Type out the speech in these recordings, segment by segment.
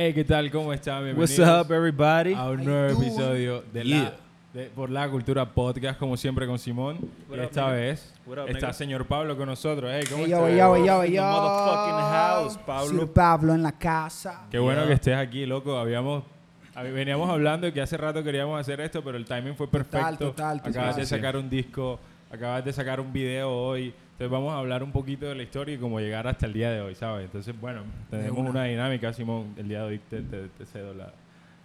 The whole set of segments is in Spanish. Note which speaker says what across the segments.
Speaker 1: Hey, ¿qué tal? ¿Cómo están?
Speaker 2: What's
Speaker 1: Bienvenidos
Speaker 2: up, everybody?
Speaker 1: a un nuevo episodio de
Speaker 2: Yeah.
Speaker 1: la, de Por la Cultura Podcast, como siempre con Simón.
Speaker 2: What
Speaker 1: y esta vez
Speaker 2: up,
Speaker 1: está
Speaker 2: nigga?
Speaker 1: señor Pablo con nosotros. Hey, ¿cómo
Speaker 3: Ey,
Speaker 1: estás?
Speaker 3: yo, yo, yo, yo.
Speaker 2: motherfucking house, Pablo.
Speaker 3: Sir Pablo en la casa.
Speaker 1: Qué bueno
Speaker 2: Yeah.
Speaker 1: que estés aquí, loco. Habíamos hab- veníamos hablando de que hace rato queríamos hacer esto, pero el timing fue perfecto.
Speaker 3: total, total.
Speaker 1: Acabas de
Speaker 2: Sí.
Speaker 1: sacar un disco, acabas de sacar un video hoy. Entonces vamos a hablar un poquito de la historia y cómo llegar hasta el día de hoy, ¿sabes? Entonces, bueno, tenemos
Speaker 3: una.
Speaker 1: una dinámica, Simón. El día de hoy te, te- te cedo la,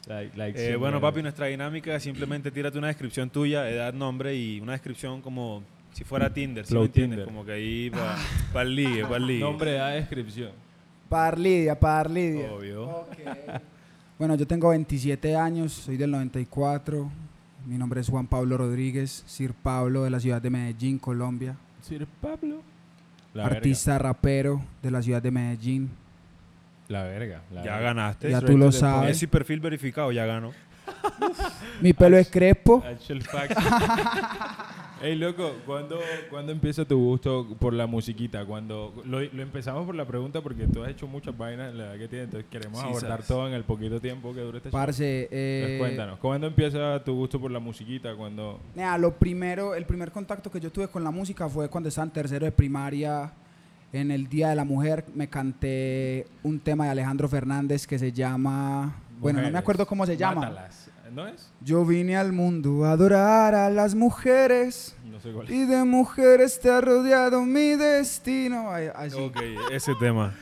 Speaker 1: la, la
Speaker 2: Eh, bueno,
Speaker 1: ¿no?
Speaker 2: papi, nuestra dinámica es simplemente tírate una descripción tuya, edad, nombre y una descripción como si fuera Tinder, ¿sí me entiendes?
Speaker 1: Tinder.
Speaker 2: Como que ahí para el ligue, para el ligue.
Speaker 1: Nombre, edad, descripción.
Speaker 3: Par Lidia, par Lidia.
Speaker 2: Obvio.
Speaker 3: Ok. Bueno, yo tengo 27 años, soy del 94. Mi nombre es Juan Pablo Rodríguez, Sir Pablo de la ciudad de Medellín, Colombia.
Speaker 1: Sir Pablo. La
Speaker 3: Artista rapero de la ciudad de Medellín.
Speaker 1: La verga. la
Speaker 2: Ya
Speaker 1: verga.
Speaker 2: ganaste.
Speaker 3: Ya tú lo
Speaker 1: point.
Speaker 3: sabes.
Speaker 2: Ese perfil verificado ya ganó.
Speaker 3: Mi pelo es crepo.
Speaker 1: Ey, loco, ¿cuándo, ¿cuándo empieza tu gusto por la musiquita? Cuando lo, lo empezamos por la pregunta porque tú has hecho muchas vainas en la edad que tienes, entonces queremos
Speaker 2: Sí,
Speaker 1: abordar
Speaker 2: sabes.
Speaker 1: todo en el poquito tiempo que dure este show.
Speaker 3: Parce,
Speaker 1: Entonces,
Speaker 3: eh,
Speaker 1: cuéntanos, ¿cuándo empieza tu gusto por la musiquita? Cuando
Speaker 3: Nea, lo primero, el primer contacto que yo tuve con la música fue cuando estaba en tercero de primaria. En el Día de la Mujer me canté un tema de Alejandro Fernández que se llama... Bueno, no me acuerdo cómo se llama.
Speaker 1: Mátalas. ¿No es?
Speaker 3: Yo vine al mundo a adorar a las mujeres
Speaker 1: No sé cuál
Speaker 3: y de mujeres te ha rodeado mi destino. Ay, Así.
Speaker 2: Ok, ese tema.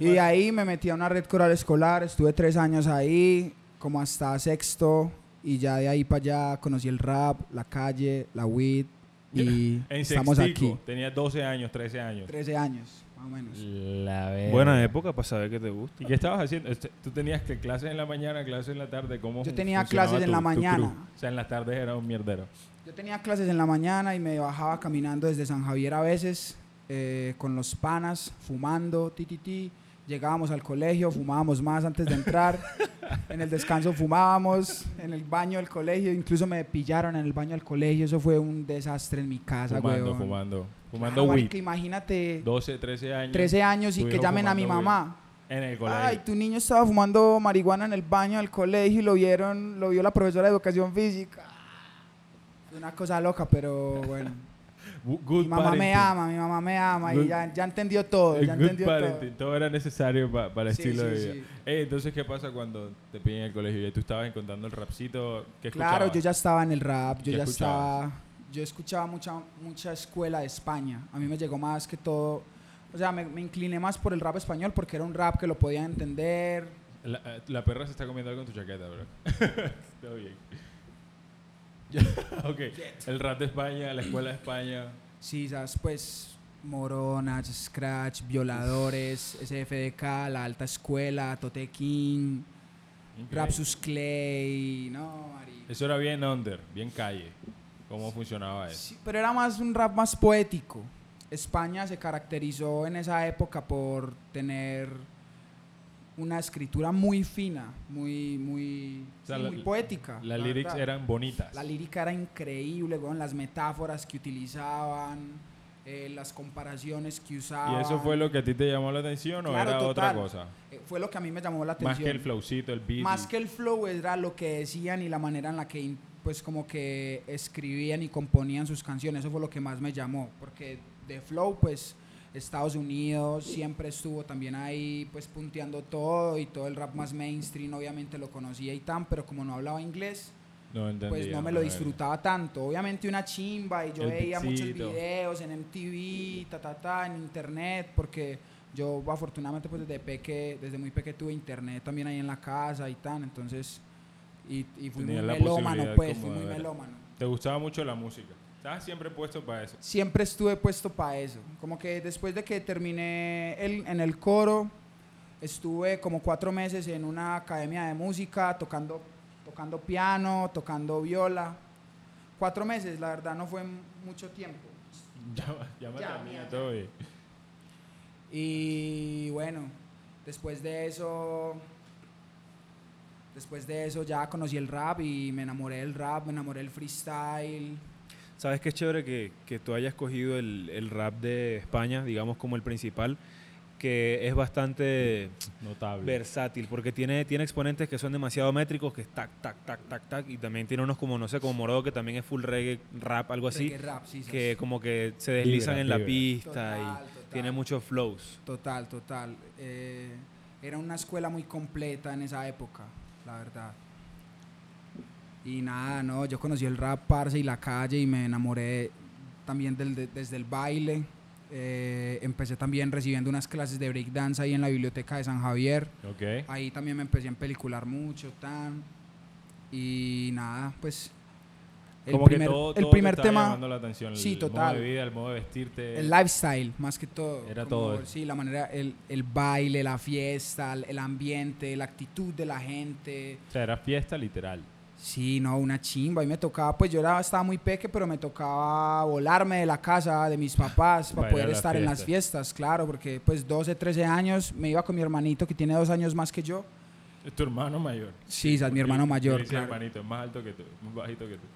Speaker 3: Y de ahí me metí a una red coral escolar, estuve tres años ahí, como hasta sexto, y ya de ahí para allá conocí el rap, la calle, la weed, y
Speaker 1: En
Speaker 3: estamos
Speaker 1: sextico,
Speaker 3: aquí.
Speaker 1: Tenía 12 años, 13 años.
Speaker 3: 13 años, más o menos.
Speaker 1: La verga.
Speaker 2: Buena época para saber que te gusta.
Speaker 1: ¿Y qué estabas haciendo? Este, ¿Tú tenías que clases en la mañana, clases en la tarde? ¿Cómo
Speaker 3: Yo tenía clases en
Speaker 1: tu-
Speaker 3: la
Speaker 1: tu
Speaker 3: mañana.
Speaker 1: O sea, en las tardes era un mierdero.
Speaker 3: Yo tenía clases en la mañana y me bajaba caminando desde San Javier a veces, eh, con los panas, fumando, ti, ti, ti. Llegábamos al colegio, fumábamos más antes de entrar. en el descanso fumábamos, en el baño del colegio. Incluso me pillaron en el baño del colegio. Eso fue un desastre en mi casa,
Speaker 1: Fumando,
Speaker 3: weón.
Speaker 1: fumando. Fumando
Speaker 3: Claro,
Speaker 1: weed.
Speaker 3: imagínate,
Speaker 1: 12, 13 años.
Speaker 3: 13 años y que llamen a mi mamá.
Speaker 1: En el colegio.
Speaker 3: Ay, tu niño estaba fumando marihuana en el baño del colegio y lo vieron, lo vio la profesora de educación física. Una cosa loca, pero bueno. Mi mamá me
Speaker 1: parenting.
Speaker 3: ama, mi mamá me ama
Speaker 1: Good-
Speaker 3: y ya, ya entendió todo, ya entendió todo.
Speaker 1: Todo era necesario pa- para el
Speaker 3: Sí,
Speaker 1: estilo
Speaker 3: sí,
Speaker 1: de vida.
Speaker 3: sí.
Speaker 1: Ey, entonces, ¿qué pasa cuando te piden en el colegio? Y tú estabas encontrando el rapcito. ¿Qué
Speaker 3: Claro, yo ya estaba en el rap, yo
Speaker 1: ¿Qué
Speaker 3: ya
Speaker 1: escuchabas?
Speaker 3: estaba, yo escuchaba mucha, mucha escuela de España. A mí me llegó más que todo, o sea, me, me incliné más por el rap español porque era un rap que lo podía entender.
Speaker 1: La, eh, la perra se está comiendo algo en tu chaqueta, bro. Todo bien. Ok. El rap de España, la escuela de España.
Speaker 3: Sí, sabes, pues Moronas, Scratch, Violadores, SFDK, La Alta Escuela, Tote King, Rapsus Clay, no, marica.
Speaker 1: Eso era bien under, bien calle. ¿Cómo funcionaba eso?
Speaker 3: Sí, pero era más un rap más poético. España se caracterizó en esa época por tener una escritura muy fina, muy, muy,
Speaker 1: O sea,
Speaker 3: sí,
Speaker 1: la-
Speaker 3: muy poética.
Speaker 1: Las
Speaker 3: la
Speaker 1: lyrics
Speaker 3: verdad.
Speaker 1: eran bonitas.
Speaker 3: La lírica era increíble, weón, las metáforas que utilizaban, eh, las comparaciones que usaban.
Speaker 1: ¿Y eso fue lo que a ti te llamó la atención o
Speaker 3: Claro,
Speaker 1: era otra
Speaker 3: total.
Speaker 1: cosa?
Speaker 3: Eh, fue lo que a mí me llamó la atención.
Speaker 1: Más que el flowcito, el beat.
Speaker 3: Más que el flow era lo que decían y la manera en la que pues como que escribían y componían sus canciones. Eso fue lo que más me llamó, porque de flow pues Estados Unidos siempre estuvo también ahí pues punteando todo y todo el rap más mainstream obviamente lo conocía y tan, pero como no hablaba inglés
Speaker 1: No entendía.
Speaker 3: pues no me lo disfrutaba tanto. Obviamente una chimba y yo
Speaker 1: El
Speaker 3: veía muchos videos en MTV, ta, ta, ta, en internet, porque yo afortunadamente pues desde peque, desde muy peque tuve internet también ahí en la casa y tan, entonces, y, y fui
Speaker 1: Tenía
Speaker 3: muy melómano pues, fui muy
Speaker 1: ver.
Speaker 3: melómano.
Speaker 1: Te gustaba mucho la música. Estabas siempre puesto para eso.
Speaker 3: Siempre estuve puesto para eso. Como que después de que terminé el- en el coro, estuve como cuatro meses en una academia de música tocando, tocando piano, tocando viola. Cuatro meses, la verdad no fue mucho tiempo.
Speaker 1: Llama,
Speaker 3: Ya, mía,
Speaker 1: todo bien.
Speaker 3: Y bueno, después de eso, después de eso ya conocí el rap y me enamoré del rap, me enamoré del freestyle.
Speaker 2: ¿Sabes qué chévere que, que tú hayas cogido el, el rap de España, digamos, como el principal? que es bastante
Speaker 1: Notable.
Speaker 2: versátil, porque tiene, tiene exponentes que son demasiado métricos, que es tac, tac, tac, tac, tac, y también tiene unos como, no sé, como Morodo, que también es full reggae, rap, algo así,
Speaker 3: Reggae rap, sí,
Speaker 2: que como que se deslizan en la pista
Speaker 3: Total,
Speaker 2: y
Speaker 3: total.
Speaker 2: tiene muchos flows.
Speaker 3: Total, total. Eh, era una escuela muy completa en esa época, la verdad. Y nada, no, yo conocí el rap, parce, y la calle y me enamoré también del, de- desde el baile. Eh, empecé también recibiendo unas clases de breakdance ahí en la biblioteca de San Javier.
Speaker 1: Ok.
Speaker 3: Ahí también me empecé a pelicular mucho, tan. Y nada, pues. El
Speaker 1: Como
Speaker 3: primer,
Speaker 1: que todo,
Speaker 3: el
Speaker 1: todo
Speaker 3: primer
Speaker 1: te
Speaker 3: tema.
Speaker 1: llamando la atención. el
Speaker 3: Sí,
Speaker 1: modo
Speaker 3: total.
Speaker 1: de vida, el modo de vestirte.
Speaker 3: El lifestyle, más que todo.
Speaker 1: Era
Speaker 3: Como,
Speaker 1: todo eso.
Speaker 3: Sí, la manera, el, el baile, la fiesta, el, el ambiente, la actitud de la gente.
Speaker 1: O sea, era fiesta literal.
Speaker 3: Sí, no, una chimba. Y me tocaba, pues yo era, estaba muy peque, pero me tocaba volarme de la casa de mis papás para poder estar en las
Speaker 1: fiestas.
Speaker 3: claro, porque pues 12, 13 años me iba con mi hermanito que tiene dos años más que yo.
Speaker 1: Es tu hermano mayor.
Speaker 3: Sí, es mi hermano
Speaker 1: yo
Speaker 3: mayor, claro.
Speaker 1: hermanito, es más alto que tú, más bajito que tú.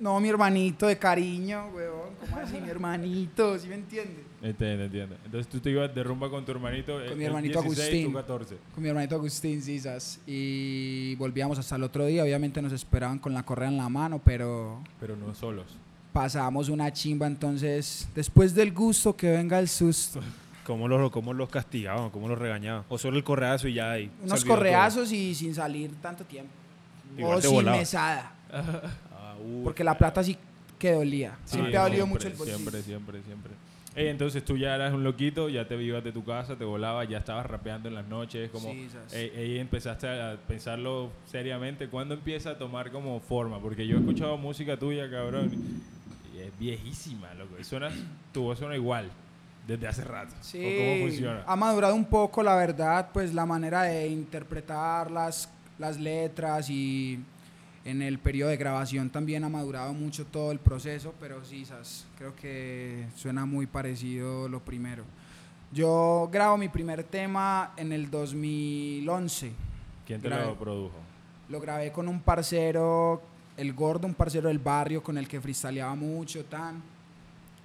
Speaker 3: No, mi hermanito de cariño, weón. ¿Cómo así, mi hermanito? ¿Sí me entiendes?
Speaker 1: Entiendo, entiendo. Entonces tú te ibas de rumba con tu hermanito.
Speaker 3: Con
Speaker 1: el-
Speaker 3: mi hermanito
Speaker 1: 16,
Speaker 3: Agustín.
Speaker 1: tú 14.
Speaker 3: Con mi hermanito Agustín Cisas. Y volvíamos hasta el otro día. Obviamente nos esperaban con la correa en la mano, pero
Speaker 1: Pero no solos.
Speaker 3: pasamos una chimba. Entonces, después del gusto, que venga el susto.
Speaker 2: ¿Cómo los, cómo los castigaban? ¿Cómo los regañaban? O solo el correazo y ya ahí.
Speaker 3: Unos correazos y sin salir tanto tiempo.
Speaker 2: Igual
Speaker 3: o sin
Speaker 2: volaba.
Speaker 3: mesada.
Speaker 2: uh.
Speaker 3: Porque la plata sí que dolía.
Speaker 1: Sí,
Speaker 3: siempre ha dolido mucho el bolsillo.
Speaker 1: Siempre, siempre, siempre. Ey, entonces tú ya eras un loquito, ya te ibas de tu casa, te volabas, ya estabas rapeando en las noches, como
Speaker 3: Sí, esas.
Speaker 1: ey, ey, empezaste a pensarlo seriamente. ¿Cuándo empieza a tomar como forma? Porque yo he escuchado música tuya, cabrón, y es viejísima, loco. Y suena, tu voz suena igual desde hace rato. ¿O
Speaker 3: Sí,
Speaker 1: ¿Cómo funciona?
Speaker 3: ha madurado un poco, la verdad, pues la manera de interpretar las, las letras y en el periodo de grabación también ha madurado mucho todo el proceso, pero sí, sas, creo que suena muy parecido lo primero. Yo grabo mi primer tema en el 2011.
Speaker 1: ¿Quién te
Speaker 3: grave.
Speaker 1: lo produjo?
Speaker 3: Lo grabé con un parcero, el gordo, un parcero del barrio con el que freestyleaba mucho, tan.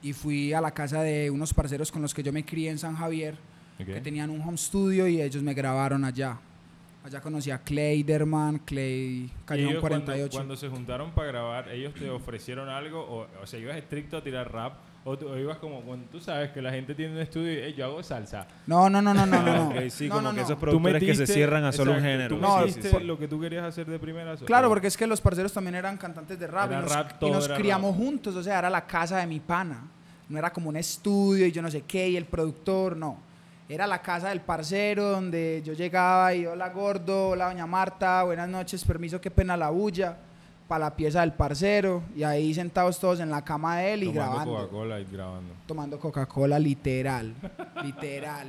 Speaker 3: Y fui a la casa de unos parceros con los que yo me crié en San Javier,
Speaker 1: Ok.
Speaker 3: que tenían un home studio y ellos me grabaron allá. Allá conocí a Clayderman, Clay,
Speaker 1: Y
Speaker 3: Callejón
Speaker 1: ellos cuando-
Speaker 3: 48.
Speaker 1: Cuando, se juntaron para grabar, ¿ellos te ofrecieron algo? O, o sea, ¿ibas estricto a tirar rap? ¿O, tú, o ibas como, cuando tú sabes que la gente tiene un estudio y "Ey, yo hago salsa?
Speaker 3: No, no, no, no, no, no.
Speaker 2: Ah,
Speaker 3: no.
Speaker 2: ok, sí,
Speaker 3: No,
Speaker 2: como
Speaker 3: no,
Speaker 2: que
Speaker 3: no.
Speaker 2: esos
Speaker 1: Tú
Speaker 2: productores que se
Speaker 1: metiste-
Speaker 2: cierran a solo un género.
Speaker 1: ¿Tú
Speaker 3: No,
Speaker 1: metiste
Speaker 3: por-
Speaker 1: lo que tú querías hacer de primera?
Speaker 3: Claro, porque es que los parceros también eran cantantes de rap,
Speaker 1: Era
Speaker 3: y nos,
Speaker 1: rap,
Speaker 3: y nos
Speaker 1: era
Speaker 3: criamos
Speaker 1: rap.
Speaker 3: juntos, o sea, era la casa de mi pana. No era como un estudio y yo no sé qué, y el productor, no. Era la casa del parcero donde yo llegaba y hola gordo, hola doña Marta, buenas noches, permiso, qué pena la bulla, para la pieza del parcero, y ahí sentados todos en la cama de él y
Speaker 1: Tomando
Speaker 3: grabando.
Speaker 1: Coca-Cola y grabando.
Speaker 3: Tomando Coca-Cola, literal, literal.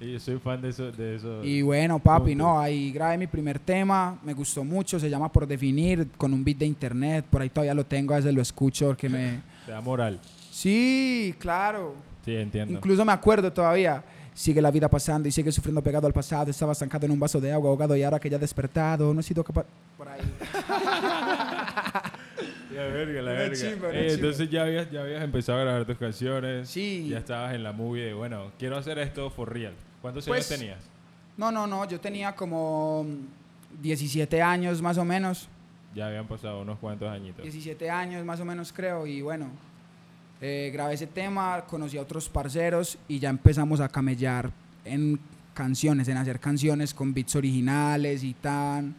Speaker 1: Y yo soy fan de eso. De eso.
Speaker 3: Y bueno, papi,
Speaker 1: Punto.
Speaker 3: no, ahí grabé mi primer tema, me gustó mucho, se llama Por Definir, con un beat de internet, por ahí todavía lo tengo, a veces lo escucho porque me...
Speaker 1: Te da moral.
Speaker 3: Sí, claro.
Speaker 1: Sí, entiendo.
Speaker 3: Incluso me acuerdo todavía. Sigue la vida pasando y sigue sufriendo pegado al pasado. Estaba estancado en un vaso de agua ahogado y ahora que ya despertado, no he sido capaz... Por ahí.
Speaker 1: La verga, la verga.
Speaker 3: chimba,
Speaker 1: Eh, entonces ya habías, ya habías empezado a grabar tus canciones.
Speaker 3: Sí.
Speaker 1: Ya estabas en la movie de, bueno, quiero hacer esto for real. ¿Cuántos
Speaker 3: Pues,
Speaker 1: años tenías?
Speaker 3: No, no, no, yo tenía como 17 años más o menos.
Speaker 1: Ya habían pasado unos cuantos añitos.
Speaker 3: 17 años más o menos creo y bueno, eh, grabé ese tema, conocí a otros parceros y ya empezamos a camellar en canciones, en hacer canciones con beats originales y tan.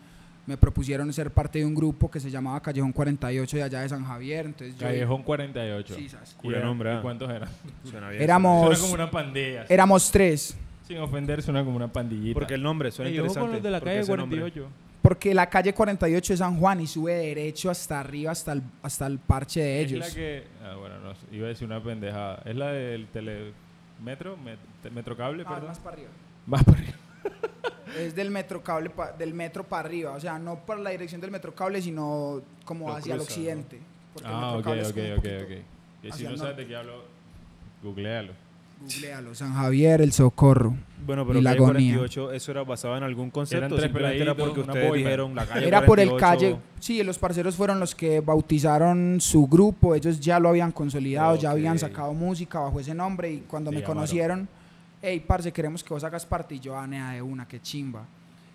Speaker 3: Me propusieron ser parte de un grupo que se llamaba Callejón 48 de allá de San Javier, entonces yo-
Speaker 1: Callejón 48.
Speaker 3: Sí.
Speaker 1: ¿Y
Speaker 2: nombre,
Speaker 1: ¿y cuántos eran?
Speaker 2: Suena bien.
Speaker 3: Éramos-
Speaker 1: Suena como una pandilla.
Speaker 3: Éramos tres,
Speaker 1: Sin ofender, suena como una pandillita.
Speaker 2: Porque el nombre suena
Speaker 1: Ey,
Speaker 2: interesante.
Speaker 1: con los de la calle
Speaker 2: ese nombre-
Speaker 1: 48.
Speaker 3: Porque la calle 48 es San Juan y sube derecho hasta arriba, hasta el, hasta el parche de
Speaker 1: Es
Speaker 3: ellos.
Speaker 1: la que... Ah, bueno, no iba a decir una pendejada. Es la del telemetro, met- metrocable,
Speaker 3: No,
Speaker 1: perdón.
Speaker 3: más para arriba.
Speaker 1: Más para arriba.
Speaker 3: Es del metro cable pa- del metro para arriba, o sea, no por la dirección del metro cable, sino como
Speaker 2: Lo
Speaker 3: hacia el occidente. porque el
Speaker 1: Ah,
Speaker 3: metro
Speaker 1: ok,
Speaker 3: cable es
Speaker 1: ok, ok, ok. Y si no
Speaker 3: el
Speaker 1: sabes de qué hablo, googlealo.
Speaker 3: Googlealo, San Javier, el Socorro.
Speaker 2: Bueno, pero
Speaker 3: Y la
Speaker 2: calle
Speaker 3: agonía.
Speaker 2: 48, ¿eso era basado en algún concepto? Simplemente era porque ustedes
Speaker 1: boy
Speaker 2: dijeron la calle
Speaker 3: Era por el
Speaker 2: 48,
Speaker 3: calle, sí, los parceros fueron los que bautizaron su grupo, ellos ya lo habían consolidado, ya habían sacado música bajo ese nombre y cuando me
Speaker 1: llamaron.
Speaker 3: conocieron hey, parce, queremos que vos hagas parte. Y yo, ah, nea, de una, qué chimba.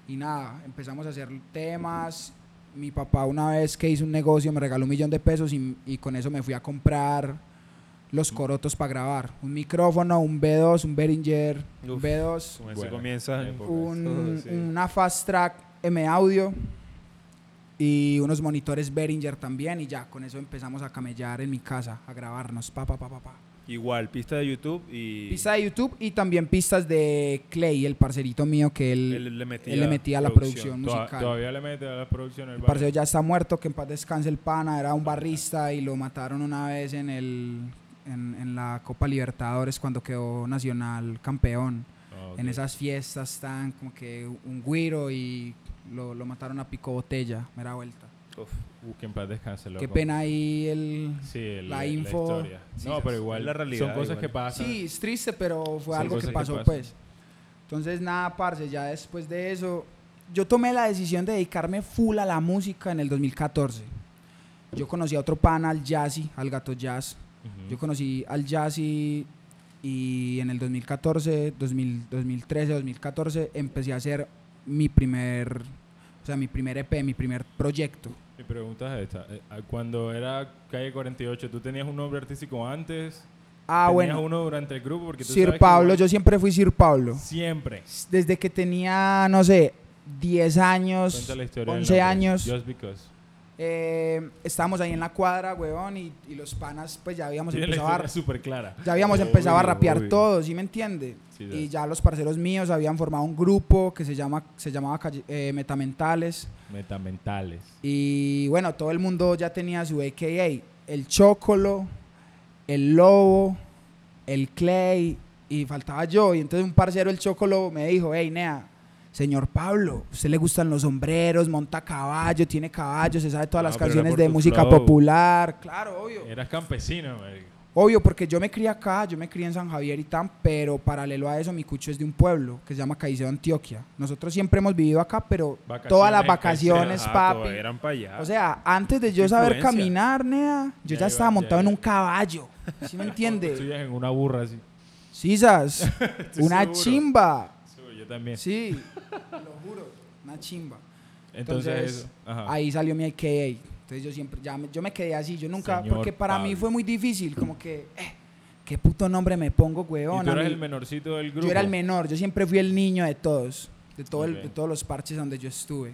Speaker 3: Y nada, empezamos a hacer temas. Mi papá una vez que hizo un negocio me regaló un millón de pesos y, y con eso me fui a comprar los corotos para grabar. Un micrófono, un B2, un Behringer, un
Speaker 2: Uf.
Speaker 3: B2,
Speaker 2: Como eso
Speaker 1: Buena
Speaker 2: comienza.
Speaker 3: un-
Speaker 2: sí.
Speaker 3: una Fast Track M Audio y unos monitores Behringer también y ya, con eso empezamos a camellar en mi casa, a grabarnos, pa, pa, pa, pa, pa.
Speaker 2: Igual, pista de YouTube y.
Speaker 3: Pista de YouTube y también pistas de Clay, el parcerito mío que él,
Speaker 2: Él le metía,
Speaker 3: él le metía a la producción musical.
Speaker 1: todavía le mete a la producción el
Speaker 3: El parcero ya está muerto, que en paz descanse el pana, era un barrista y lo mataron una vez en el en, en la Copa Libertadores cuando quedó Nacional campeón.
Speaker 1: Ah, ok.
Speaker 3: En esas fiestas tan como que un güiro y lo, lo mataron a pico botella, mera vuelta.
Speaker 2: Uf,
Speaker 1: Uh, que en paz descanse, loco.
Speaker 3: Qué pena ahí el...
Speaker 1: Sí, el-
Speaker 3: la info.
Speaker 1: historia.
Speaker 3: Sí,
Speaker 1: no, pero igual.
Speaker 2: la realidad,
Speaker 1: Son cosas
Speaker 2: igual.
Speaker 1: que pasan.
Speaker 3: Sí, es triste, pero fue
Speaker 1: Son
Speaker 3: algo que
Speaker 1: que
Speaker 3: pasó,
Speaker 1: pasan.
Speaker 3: pues. Entonces, nada, parce, ya después de eso, yo tomé la decisión de dedicarme full a la música en el 2014. Yo conocí a otro pana, al Jazzy, al Gato Jazz. Yo conocí al Jazzy y en el 2014, 2000, 2013, 2014 empecé a hacer mi primer, o sea, mi primer EP, mi primer proyecto.
Speaker 1: Mi pregunta es esta. eh, ah, Cuando era Calle 48, ¿tú tenías un nombre artístico antes?
Speaker 3: Ah,
Speaker 1: ¿Tenías
Speaker 3: bueno,
Speaker 1: uno durante el grupo? Porque tú
Speaker 3: Sir
Speaker 1: sabes que
Speaker 3: Pablo,
Speaker 1: igual-
Speaker 3: yo siempre fui Sir Pablo.
Speaker 1: Siempre.
Speaker 3: Desde que tenía, no sé, 10 años,
Speaker 1: Cuenta la historia del
Speaker 3: 11
Speaker 1: nombre.
Speaker 3: años,
Speaker 1: Just because.
Speaker 3: Eh, estábamos ahí en la cuadra, weón, y, y los panas, pues ya habíamos
Speaker 1: Tiene la
Speaker 3: empezado a,
Speaker 1: clara.
Speaker 3: ya habíamos empezado a rapear
Speaker 2: obvio.
Speaker 3: todo, ¿sí me entiende?
Speaker 1: Sí,
Speaker 3: y ya los parceros míos habían formado un grupo que se, llama, se llamaba eh, Metamentales.
Speaker 1: Metamentales.
Speaker 3: Y bueno, todo el mundo ya tenía su AKA. El Chocolo, el Lobo, el Clay, y faltaba yo. Y entonces un parcero, el Chocolo, me dijo, hey, Nea, señor Pablo, ¿a usted le gustan los sombreros, monta caballo, tiene caballo, se sabe todas
Speaker 2: Ah,
Speaker 3: las canciones de música
Speaker 2: flow.
Speaker 3: popular? Claro, obvio.
Speaker 1: Eras campesino, marico.
Speaker 3: Obvio, porque yo me crié acá, yo me crié en San Javier y tan, pero paralelo a eso, mi cucho es de un pueblo que se llama Caicedo, Antioquia. Nosotros siempre hemos vivido acá, pero
Speaker 1: Vacaciones
Speaker 3: todas las vacaciones,
Speaker 2: Ajá,
Speaker 3: papi.
Speaker 2: eran para allá.
Speaker 3: O sea, antes de yo saber caminar, nea, yo
Speaker 1: Ya
Speaker 3: ya,
Speaker 1: iba-
Speaker 3: estaba
Speaker 1: ya
Speaker 3: montado en
Speaker 1: iba.
Speaker 3: un caballo. ¿Sí me entiende?
Speaker 1: Estuvieras en una burra así.
Speaker 3: Sisas, una
Speaker 1: seguro.
Speaker 3: chimba.
Speaker 1: También.
Speaker 3: Sí, lo juro, una chimba.
Speaker 1: Entonces,
Speaker 3: Entonces,
Speaker 1: eso. Ajá.
Speaker 3: Ahí salió mi AKA. Entonces yo siempre, ya me, yo me quedé así, yo nunca,
Speaker 1: Señor
Speaker 3: porque para mí fue muy difícil, como que, eh, ¿qué puto nombre me pongo,
Speaker 1: ¿Y
Speaker 3: weón?
Speaker 1: tú
Speaker 3: A
Speaker 1: eras el menorcito del grupo?
Speaker 3: Yo era el menor, yo siempre fui el niño de todos, de, todo el- de todos los parches donde yo estuve.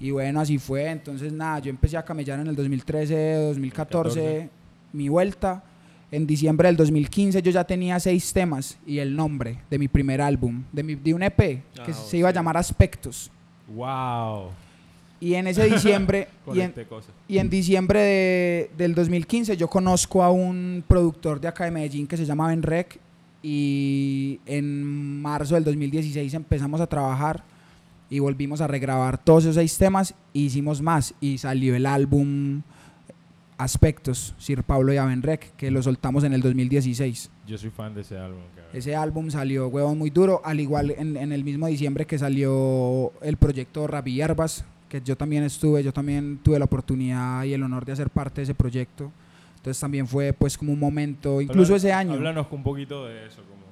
Speaker 3: Y bueno, así fue. Entonces, nada, yo empecé a camellar en el 2013, 2014,
Speaker 1: 2014.
Speaker 3: mi vuelta. En diciembre del 2015 yo ya tenía seis temas y el nombre de mi primer álbum, de, mi, de un EP que
Speaker 2: Ah,
Speaker 3: se iba a llamar Aspectos.
Speaker 1: Wow.
Speaker 3: Y en ese diciembre, y, en,
Speaker 1: este
Speaker 3: y en diciembre de- del 2015 yo conozco a un productor de acá de Medellín que se llama Ben Rec y en marzo del 2016 empezamos a trabajar y volvimos a regrabar todos esos seis temas e hicimos más y salió el álbum Aspectos, Sir Pablo y Abenrec, que lo soltamos en el 2016.
Speaker 1: Yo soy fan de ese álbum, cabrón.
Speaker 3: Ese álbum salió, huevón, muy duro, al igual en, en el mismo diciembre que salió el proyecto Rabi Hierbas, que yo también estuve, yo también tuve la oportunidad y el honor de hacer parte de ese proyecto. Entonces también fue pues como un momento, incluso ese año,
Speaker 1: Háblanos un poquito de eso, como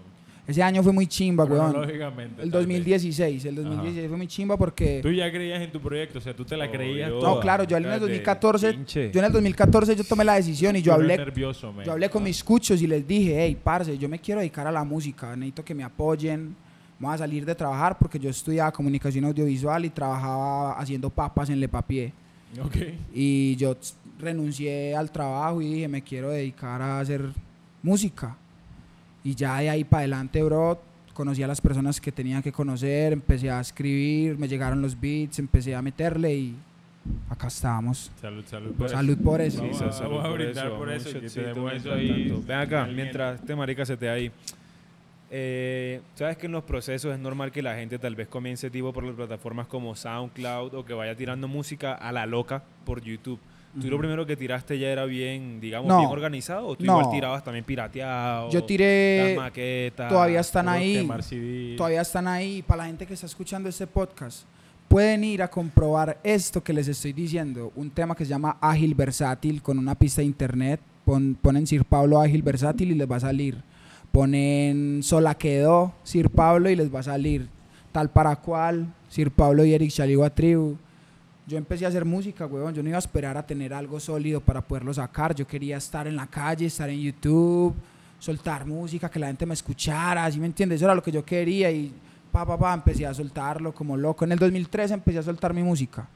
Speaker 3: ese año fue muy chimba, huevón.
Speaker 1: cronológicamente.
Speaker 3: El
Speaker 1: tal vez.
Speaker 3: 2016, el 2016 fue muy chimba porque...
Speaker 1: Tú ya creías en tu proyecto, o sea, tú te la creías
Speaker 2: No,
Speaker 1: toda.
Speaker 3: No, claro, yo en el
Speaker 2: Cállate,
Speaker 3: 2014,
Speaker 2: pinche.
Speaker 3: yo en el 2014 yo tomé la decisión y yo hablé,
Speaker 1: nervioso,
Speaker 3: yo hablé con mis cuchos y les dije, hey, parce, yo me quiero dedicar a la música, necesito que me apoyen, voy a salir de trabajar porque yo estudiaba comunicación audiovisual y trabajaba haciendo papas en Le Papier.
Speaker 1: Ok.
Speaker 3: Y yo renuncié al trabajo y dije, me quiero dedicar a hacer música. Y ya de ahí para adelante, bro, conocí a las personas que tenía que conocer, empecé a escribir, me llegaron los beats, empecé a meterle y acá estamos.
Speaker 1: Salud, salud. por eso.
Speaker 3: Salud por eso.
Speaker 1: Vamos
Speaker 2: Sí,
Speaker 1: a-
Speaker 2: salud
Speaker 1: vamos a
Speaker 2: por
Speaker 1: brindar
Speaker 2: eso,
Speaker 1: por eso eso ahí.
Speaker 2: Ven acá,
Speaker 1: Alguien-
Speaker 2: mientras este marica se te ahí. Eh, Sabes que en los procesos es normal que la gente tal vez comience tipo por las plataformas como SoundCloud o que vaya tirando música a la loca por YouTube. ¿Tú lo primero que tiraste ya era bien, digamos,
Speaker 3: No.
Speaker 2: bien organizado o tú
Speaker 3: No.
Speaker 2: igual tirabas también pirateado?
Speaker 3: Yo tiré,
Speaker 2: las maquetas.
Speaker 3: todavía están ahí, todavía están ahí. Para la gente que está escuchando este podcast, pueden ir a comprobar esto que les estoy diciendo. Un tema que se llama Ágil Versátil con una pista de internet. Pon- ponen Sir Pablo Ágil Versátil y les va a salir. ponen Sola quedó, Sir Pablo y les va a salir tal para cual, Sir Pablo y Eric Chaligua Tribu. Yo empecé a hacer música, weón. Yo no iba a esperar a tener algo sólido para poderlo sacar. Yo quería estar en la calle, estar en YouTube, soltar música, que la gente me escuchara, ¿sí me entiendes? Eso era lo que yo quería y pa, pa, pa, empecé a soltarlo como loco. En el 2013 empecé a soltar mi música.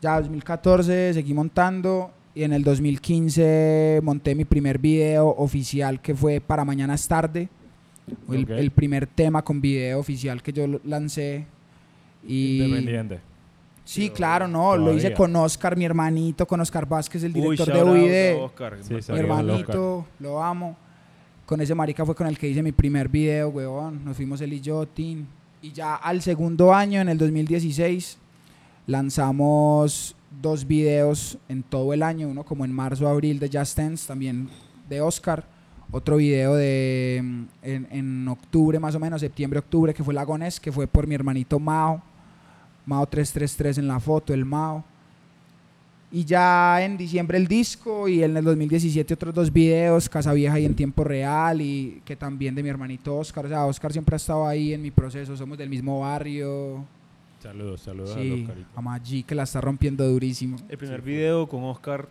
Speaker 3: Ya 2014 seguí montando y en el 2015 monté mi primer video oficial que fue Para Mañana es Tarde. El, primer tema con video oficial que yo lancé. Y
Speaker 1: Independiente.
Speaker 3: Sí, claro, no, lo hice
Speaker 1: todavía.
Speaker 3: con Oscar, mi hermanito, con Oscar Vázquez, el
Speaker 2: Uy,
Speaker 3: director de
Speaker 2: shout out
Speaker 3: UID.
Speaker 2: Oscar.
Speaker 1: Sí,
Speaker 3: Mi hermanito, lo amo. Con ese marica fue con el que hice mi primer video, weón. Nos fuimos él y yo, Tin. Y ya al segundo año, en el 2016, lanzamos dos videos en todo el año. Uno como en marzo, abril de Just Dance, también de Oscar. Otro video de mm, en, en octubre, más o menos, septiembre, octubre, que fue Lagones, que fue por mi hermanito Mao. Mao 333 en la foto, el Mao. Y ya en diciembre el disco y en el 2017 otros dos videos, Casa Vieja y en tiempo real y que también de mi hermanito Oscar. O sea, Oscar siempre ha estado ahí en mi proceso, somos del mismo barrio.
Speaker 1: Saludos, saludos a
Speaker 3: Sí,
Speaker 1: los caritos.
Speaker 3: a Maggi que la está rompiendo durísimo.
Speaker 2: El primer
Speaker 1: Sí,
Speaker 2: video con Oscar,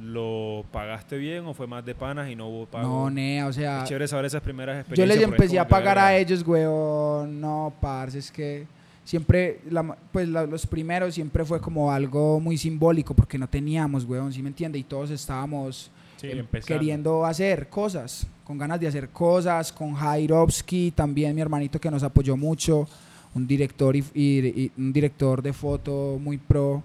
Speaker 2: ¿lo pagaste bien o fue más de panas y no hubo pago?
Speaker 3: No, nea, o sea,
Speaker 2: Es chévere saber esas primeras
Speaker 3: yo
Speaker 2: experiencias.
Speaker 3: les
Speaker 2: porque es
Speaker 3: empecé a pagar a ellos, weón. No, parce, es que siempre, la pues la- los primeros siempre fue como algo muy simbólico porque no teníamos, weón, ¿sí me entiende? Y todos estábamos
Speaker 1: Sí,
Speaker 3: em- queriendo hacer cosas, con ganas de hacer cosas, con Jairovsky, también mi hermanito que nos apoyó mucho, un director y, y- y un director de foto muy pro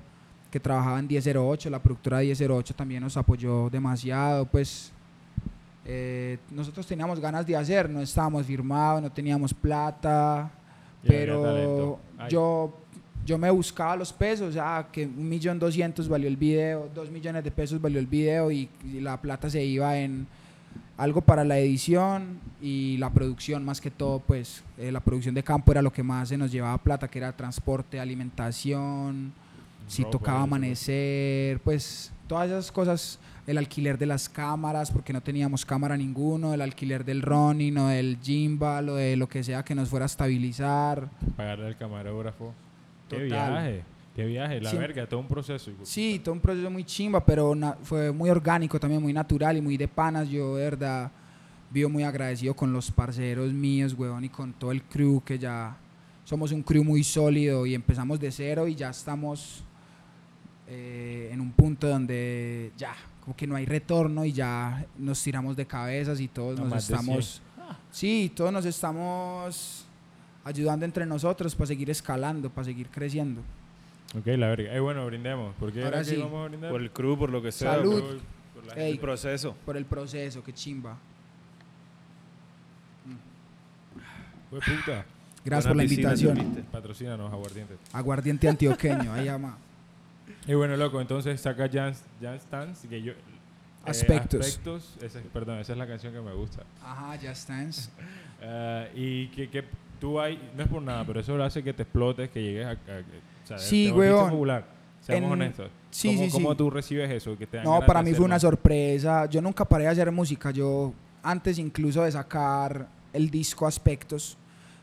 Speaker 3: que trabajaba en 1008, la productora 1008 también nos apoyó demasiado, pues eh, nosotros teníamos ganas de hacer, no estábamos firmados, no teníamos plata, pero yo yo me buscaba los pesos, o sea, que un millón doscientos valió el video, dos millones de pesos valió el video y, y la plata se iba en algo para la edición y la producción más que todo, pues eh, la producción de campo era lo que más se nos llevaba plata, que era transporte, alimentación, si tocaba amanecer, pues todas esas cosas, el alquiler de las cámaras, porque no teníamos cámara ninguno, el alquiler del Ronin o del gimbal o de lo que sea que nos fuera a estabilizar.
Speaker 1: Pagarle al camarógrafo. Qué viaje. Qué viaje. La
Speaker 3: Sí.
Speaker 1: verga, todo un proceso.
Speaker 3: Sí, todo un proceso muy chimba, pero fue muy orgánico también, muy natural y muy de panas. Yo, de verdad, vivo muy agradecido con los parceros míos, weón, y con todo el crew, que ya somos un crew muy sólido y empezamos de cero y ya estamos eh, en un punto donde ya, como que no hay retorno y ya nos tiramos de cabezas y todos
Speaker 1: No,
Speaker 3: nos estamos... Sí, todos nos estamos ayudando entre nosotros para seguir escalando, para seguir creciendo.
Speaker 1: Ok, la verga. Eh, bueno, brindemos. ¿Por qué
Speaker 3: Ahora
Speaker 1: era que
Speaker 3: sí.
Speaker 1: vamos a brindar?
Speaker 2: Por el crew, por lo que sea.
Speaker 3: Salud.
Speaker 2: por-
Speaker 1: Por la
Speaker 3: Ey.
Speaker 2: El proceso.
Speaker 3: Por el proceso, qué chimba.
Speaker 1: Fue puta.
Speaker 3: Gracias por la invitación.
Speaker 1: Patrocínanos, aguardientes.
Speaker 3: Aguardiente antioqueño, ahí llama.
Speaker 1: Y bueno, loco, entonces saca Jan, Jan Stans, que yo... eh,
Speaker 3: Aspectos.
Speaker 1: aspectos. Esa- perdón, esa es la canción que me gusta.
Speaker 3: Ajá, ya stands.
Speaker 1: Eh, y que, que tú hay... No es por nada, pero eso hace que te explotes, que llegues a... a- o sea,
Speaker 3: Sí, weón.
Speaker 1: popular. Seamos
Speaker 3: En-
Speaker 1: honestos.
Speaker 3: Sí,
Speaker 1: ¿Cómo,
Speaker 3: sí, sí.
Speaker 1: ¿Cómo tú recibes eso? Que te
Speaker 3: No, para mí fue una sorpresa. Yo nunca paré de hacer música. Yo, antes incluso de sacar el disco Aspectos,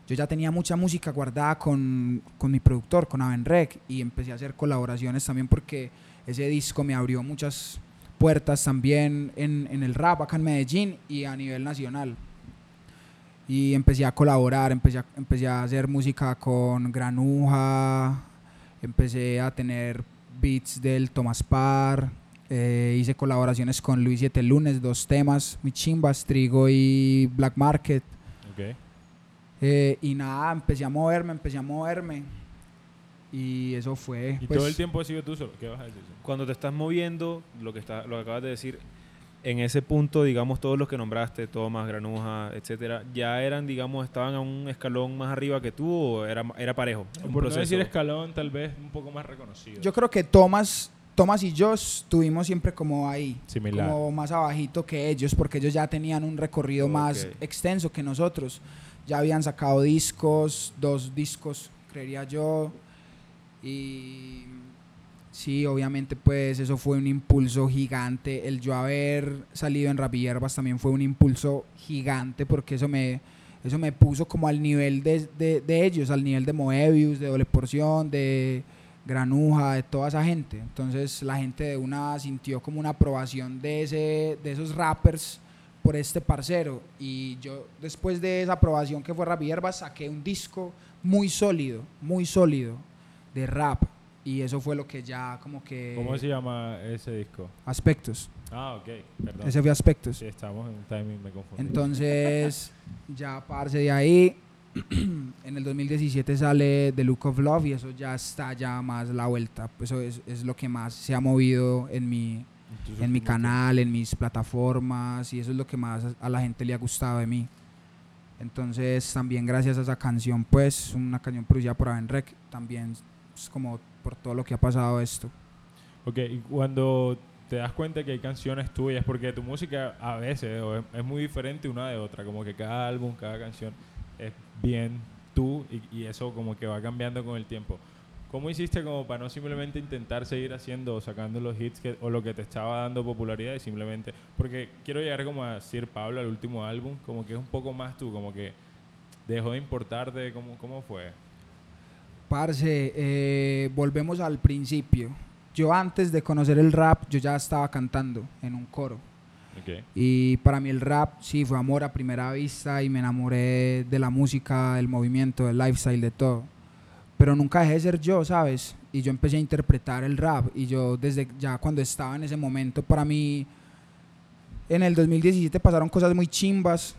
Speaker 3: yo ya tenía mucha música guardada con, con mi productor, con Avenrec, y empecé a hacer colaboraciones también porque ese disco me abrió muchas puertas también en, en el rap acá en Medellín y a nivel nacional. Y empecé a colaborar, empecé a, empecé a hacer música con Granuja, empecé a tener beats del Thomas Parr, eh, hice colaboraciones con Luis Siete Lunes, dos temas, muy chimbas, Trigo y Black Market.
Speaker 1: Ok.
Speaker 3: Eh, y nada, empecé a moverme, empecé a moverme. Y eso fue.
Speaker 1: Y
Speaker 3: pues,
Speaker 1: todo el tiempo has sido tú solo. ¿Qué vas a decir?
Speaker 2: Cuando te estás moviendo, lo que, está, lo que acabas de decir, en ese punto, digamos, todos los que nombraste, Tomás, Granuja, etcétera, ya eran, digamos, estaban a un escalón más arriba que tú o era, era parejo. Un
Speaker 1: Por no
Speaker 2: proceso.
Speaker 1: decir escalón, tal vez un poco más reconocido.
Speaker 3: Yo creo que Thomas, Thomas y yo estuvimos siempre como ahí.
Speaker 1: Similar.
Speaker 3: Como más abajito que ellos, porque ellos ya tenían un recorrido más
Speaker 2: Ok.
Speaker 3: extenso que nosotros. Ya habían sacado discos, dos discos, creería yo. Y Sí, obviamente pues eso fue un impulso gigante. El yo haber salido en Rap y Hierbas también fue un impulso gigante porque eso me, eso me puso como al nivel de, de- de ellos, al nivel de Moebius, de Doble Porción, de Granuja, de toda esa gente. Entonces la gente de una sintió como una aprobación de, ese, de esos rappers por este parcero. Y yo después de esa aprobación que fue Rap y Hierbas saqué un disco muy sólido, muy sólido de rap. Y eso fue lo que ya como que...
Speaker 1: ¿Cómo se llama ese disco?
Speaker 3: Aspectos.
Speaker 1: Ah, ok, perdón.
Speaker 3: Ese fue Aspectos.
Speaker 1: Sí, estamos en un timing, me confundí.
Speaker 3: Entonces, ya parce de ahí, en el 2017 sale The Look of Love y eso ya está ya más la vuelta. Pues Eso es, es lo que más se ha movido en mi,
Speaker 1: Entonces,
Speaker 3: en mi
Speaker 1: que-
Speaker 3: canal, en mis plataformas y eso es lo que más a la gente le ha gustado de mí. Entonces, también gracias a esa canción, pues, una canción producida por Avenrec, también es como por todo lo que ha pasado esto.
Speaker 1: Ok, y cuando te das cuenta que hay canciones tuyas, porque tu música a veces es muy diferente una de otra, como que cada álbum, cada canción es bien tú y, y eso como que va cambiando con el tiempo. ¿Cómo hiciste como para no simplemente intentar seguir haciendo o sacando los hits que, o lo que te estaba dando popularidad y simplemente... Porque quiero llegar como a Sir Pablo, al último álbum, como que es un poco más tú, como que dejó de importarte, ¿cómo, cómo fue?
Speaker 3: Parce, eh, volvemos al principio. Yo antes de conocer el rap, yo ya estaba cantando en un coro. Y para mí el rap sí fue amor a primera vista y me enamoré de la música, del movimiento, del lifestyle, de todo. Pero nunca dejé de ser yo, ¿sabes? Y yo empecé a interpretar el rap y yo desde ya cuando estaba en ese momento, para mí, en el 2017 pasaron cosas muy chimbas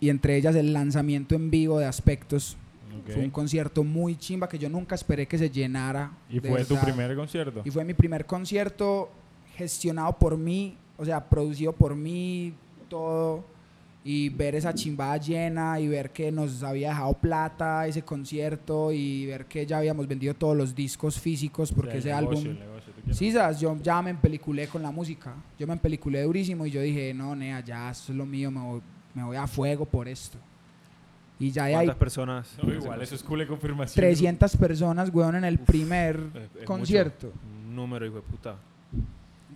Speaker 3: y entre ellas el lanzamiento en vivo de Aspectos.
Speaker 1: ok.
Speaker 3: Fue un concierto muy chimba que yo nunca esperé que se llenara.
Speaker 1: ¿Y fue tu
Speaker 3: verdad.
Speaker 1: primer concierto?
Speaker 3: Y fue mi primer concierto gestionado por mí, o sea, producido por mí, todo. Y ver esa chimbada llena y ver que nos había dejado plata ese concierto y ver que ya habíamos vendido todos los discos físicos
Speaker 1: O sea,
Speaker 3: porque
Speaker 1: el
Speaker 3: ese
Speaker 1: negocio,
Speaker 3: álbum... Sí, sabes, yo ya me empeliculé con la música. Yo me empeliculé durísimo y yo dije, no, nea, ya, esto es lo mío, me voy, me voy a fuego por esto. Y ya de ahí
Speaker 2: ¿Cuántas personas?
Speaker 1: No, igual, eso es cool de confirmación.
Speaker 3: 300 personas, weón, en el
Speaker 2: Uf,
Speaker 3: primer
Speaker 2: Es- es
Speaker 3: concierto.
Speaker 2: mucho. Un número, hijo de puta.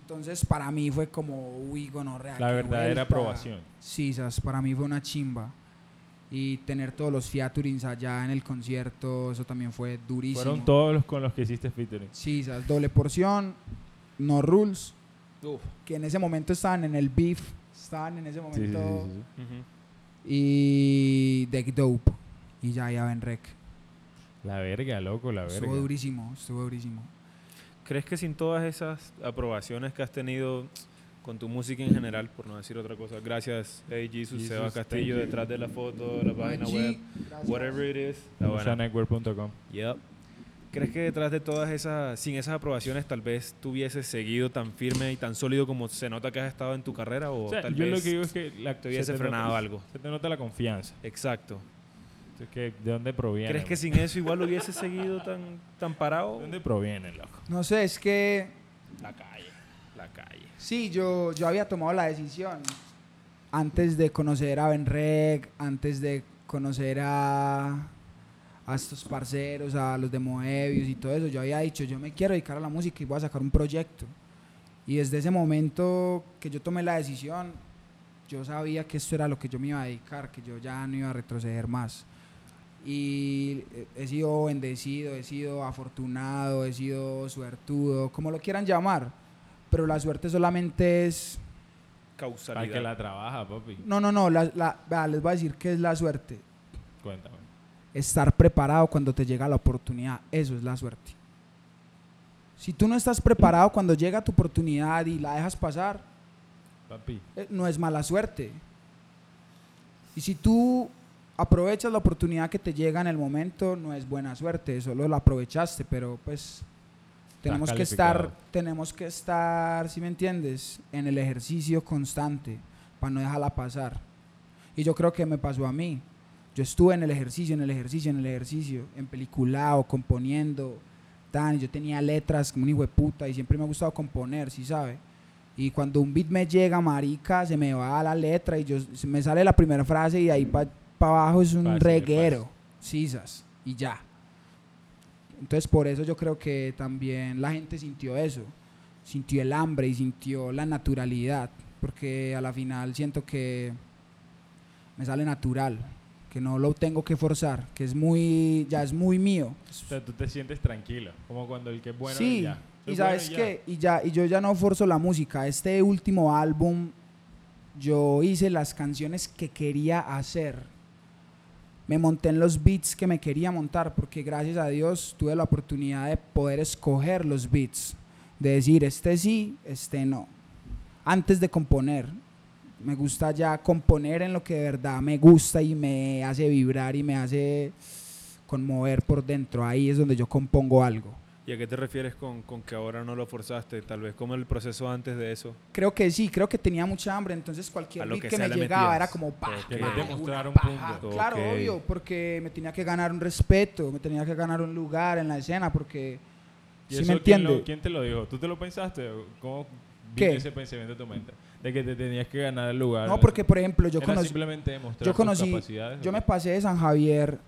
Speaker 3: Entonces, para mí fue como, uy, gonorrea.
Speaker 1: La verdadera aprobación.
Speaker 3: Sí, para mí fue una chimba. Y tener todos los featurings allá en el concierto, eso también fue durísimo.
Speaker 1: Fueron todos los con los que hiciste featuring.
Speaker 3: Sí, doble porción, no rules, que en ese momento estaban en el beef, estaban en ese
Speaker 1: Sí, sí, sí,
Speaker 3: momento.
Speaker 1: sí, sí.
Speaker 2: Ujú.
Speaker 3: Y Deck Dope. Y ya, ya ven rec.
Speaker 1: La verga, loco, la verga.
Speaker 3: Estuvo durísimo, estuvo durísimo.
Speaker 2: ¿Crees que sin todas esas aprobaciones que has tenido con tu música en general, por no decir otra cosa, gracias Hey Jesus,
Speaker 1: Jesus,
Speaker 2: Seba Castillo
Speaker 1: you.
Speaker 2: detrás de la foto, la página
Speaker 3: G,
Speaker 2: web,
Speaker 3: gracias.
Speaker 2: whatever it is, la. Yep. ¿Crees que detrás de todas esas, sin esas aprobaciones, tal vez tú hubieses seguido tan firme y tan sólido como se nota que has estado en tu carrera? O,
Speaker 1: O sea,
Speaker 2: tal
Speaker 1: yo
Speaker 2: vez
Speaker 1: lo que digo es que la,
Speaker 2: te hubiese
Speaker 1: se
Speaker 2: frenado
Speaker 1: nota-
Speaker 2: algo.
Speaker 1: Se te nota la confianza.
Speaker 2: Exacto.
Speaker 1: ¿De dónde proviene?
Speaker 2: ¿Crees que sin eso igual hubiese seguido tan, tan parado?
Speaker 1: ¿De dónde proviene, loco?
Speaker 3: No sé, es que
Speaker 2: La calle. La calle.
Speaker 3: Sí, yo, yo había tomado la decisión antes de conocer a Benreg, antes de conocer a, a estos parceros, a los de Moebius y todo eso. Yo había dicho, yo me quiero dedicar a la música y voy a sacar un proyecto. Y desde ese momento que yo tomé la decisión, yo sabía que esto era lo que yo me iba a dedicar, que yo ya no iba a retroceder más. Y he sido bendecido, he sido afortunado, he sido suertudo, como lo quieran llamar. Pero la suerte solamente es...
Speaker 1: Para
Speaker 2: Causalidad.
Speaker 1: que la trabaja, papi.
Speaker 3: No, no, no, la, la- vea, les voy a decir qué es la suerte.
Speaker 1: Cuéntame.
Speaker 3: Estar preparado cuando te llega la oportunidad, eso es la suerte. Si tú no estás preparado cuando llega tu oportunidad y la dejas pasar,
Speaker 1: Papi.
Speaker 3: eh, no es mala suerte. Y si tú aprovechas la oportunidad que te llega en el momento, no es buena suerte, solo la aprovechaste, pero pues tenemos que estar, tenemos que estar, si me entiendes, en el ejercicio constante para no dejarla pasar. Y yo creo que me pasó a mí. Yo estuve en el ejercicio, en el ejercicio, en el ejercicio, en peliculado, componiendo, tan, yo tenía letras como un hijo de puta y siempre me ha gustado componer, ¿sí sabe? Y cuando un beat me llega, marica, se me va la letra y yo se me sale la primera frase y de ahí para abajo es un
Speaker 1: Fácil,
Speaker 3: reguero, sisas, y ya. Entonces por eso yo creo que también la gente sintió eso, sintió el hambre y sintió la naturalidad, porque a la final siento que me sale natural, que no lo tengo que forzar, que es muy, ya es muy mío.
Speaker 1: O sea, tú te sientes tranquilo, como cuando el que es bueno
Speaker 3: sí,
Speaker 1: ya.
Speaker 3: y sabes
Speaker 1: bueno
Speaker 3: qué, y ya, y yo ya no forzo la música. Este último álbum, yo hice las canciones que quería hacer. Me monté en los beats que me quería montar, porque gracias a Dios tuve la oportunidad de poder escoger los beats, de decir este sí, este no. Antes de componer, me gusta ya componer en lo que de verdad me gusta y me hace vibrar y me hace conmover por dentro. Ahí es donde yo compongo algo.
Speaker 2: ¿Y a qué te refieres con, con que ahora no lo forzaste? Tal vez como el proceso antes de eso.
Speaker 3: Creo que sí, creo que tenía mucha hambre, entonces cualquier beat
Speaker 2: que
Speaker 3: que, me
Speaker 2: le
Speaker 3: llegaba
Speaker 2: metías.
Speaker 3: era como pa,
Speaker 2: Ok.
Speaker 1: Querías
Speaker 3: pa,
Speaker 1: demostrar un
Speaker 2: punto.
Speaker 3: Claro,
Speaker 2: Ok.
Speaker 3: obvio, porque me tenía que ganar un respeto, me tenía que ganar un lugar en la escena, porque
Speaker 1: ¿Y
Speaker 3: ¿sí
Speaker 1: eso
Speaker 3: me
Speaker 1: quién, lo- quién te lo dijo? ¿Tú te lo pensaste? ¿Cómo
Speaker 3: ¿Qué?
Speaker 1: vino ese pensamiento en tu mente? De que te tenías que ganar el lugar.
Speaker 3: No, porque por ejemplo yo conocí,
Speaker 1: simplemente demostrar
Speaker 3: yo
Speaker 1: tus
Speaker 3: conocí,
Speaker 1: capacidades.
Speaker 3: yo
Speaker 1: ¿o
Speaker 3: me pasé de San Javier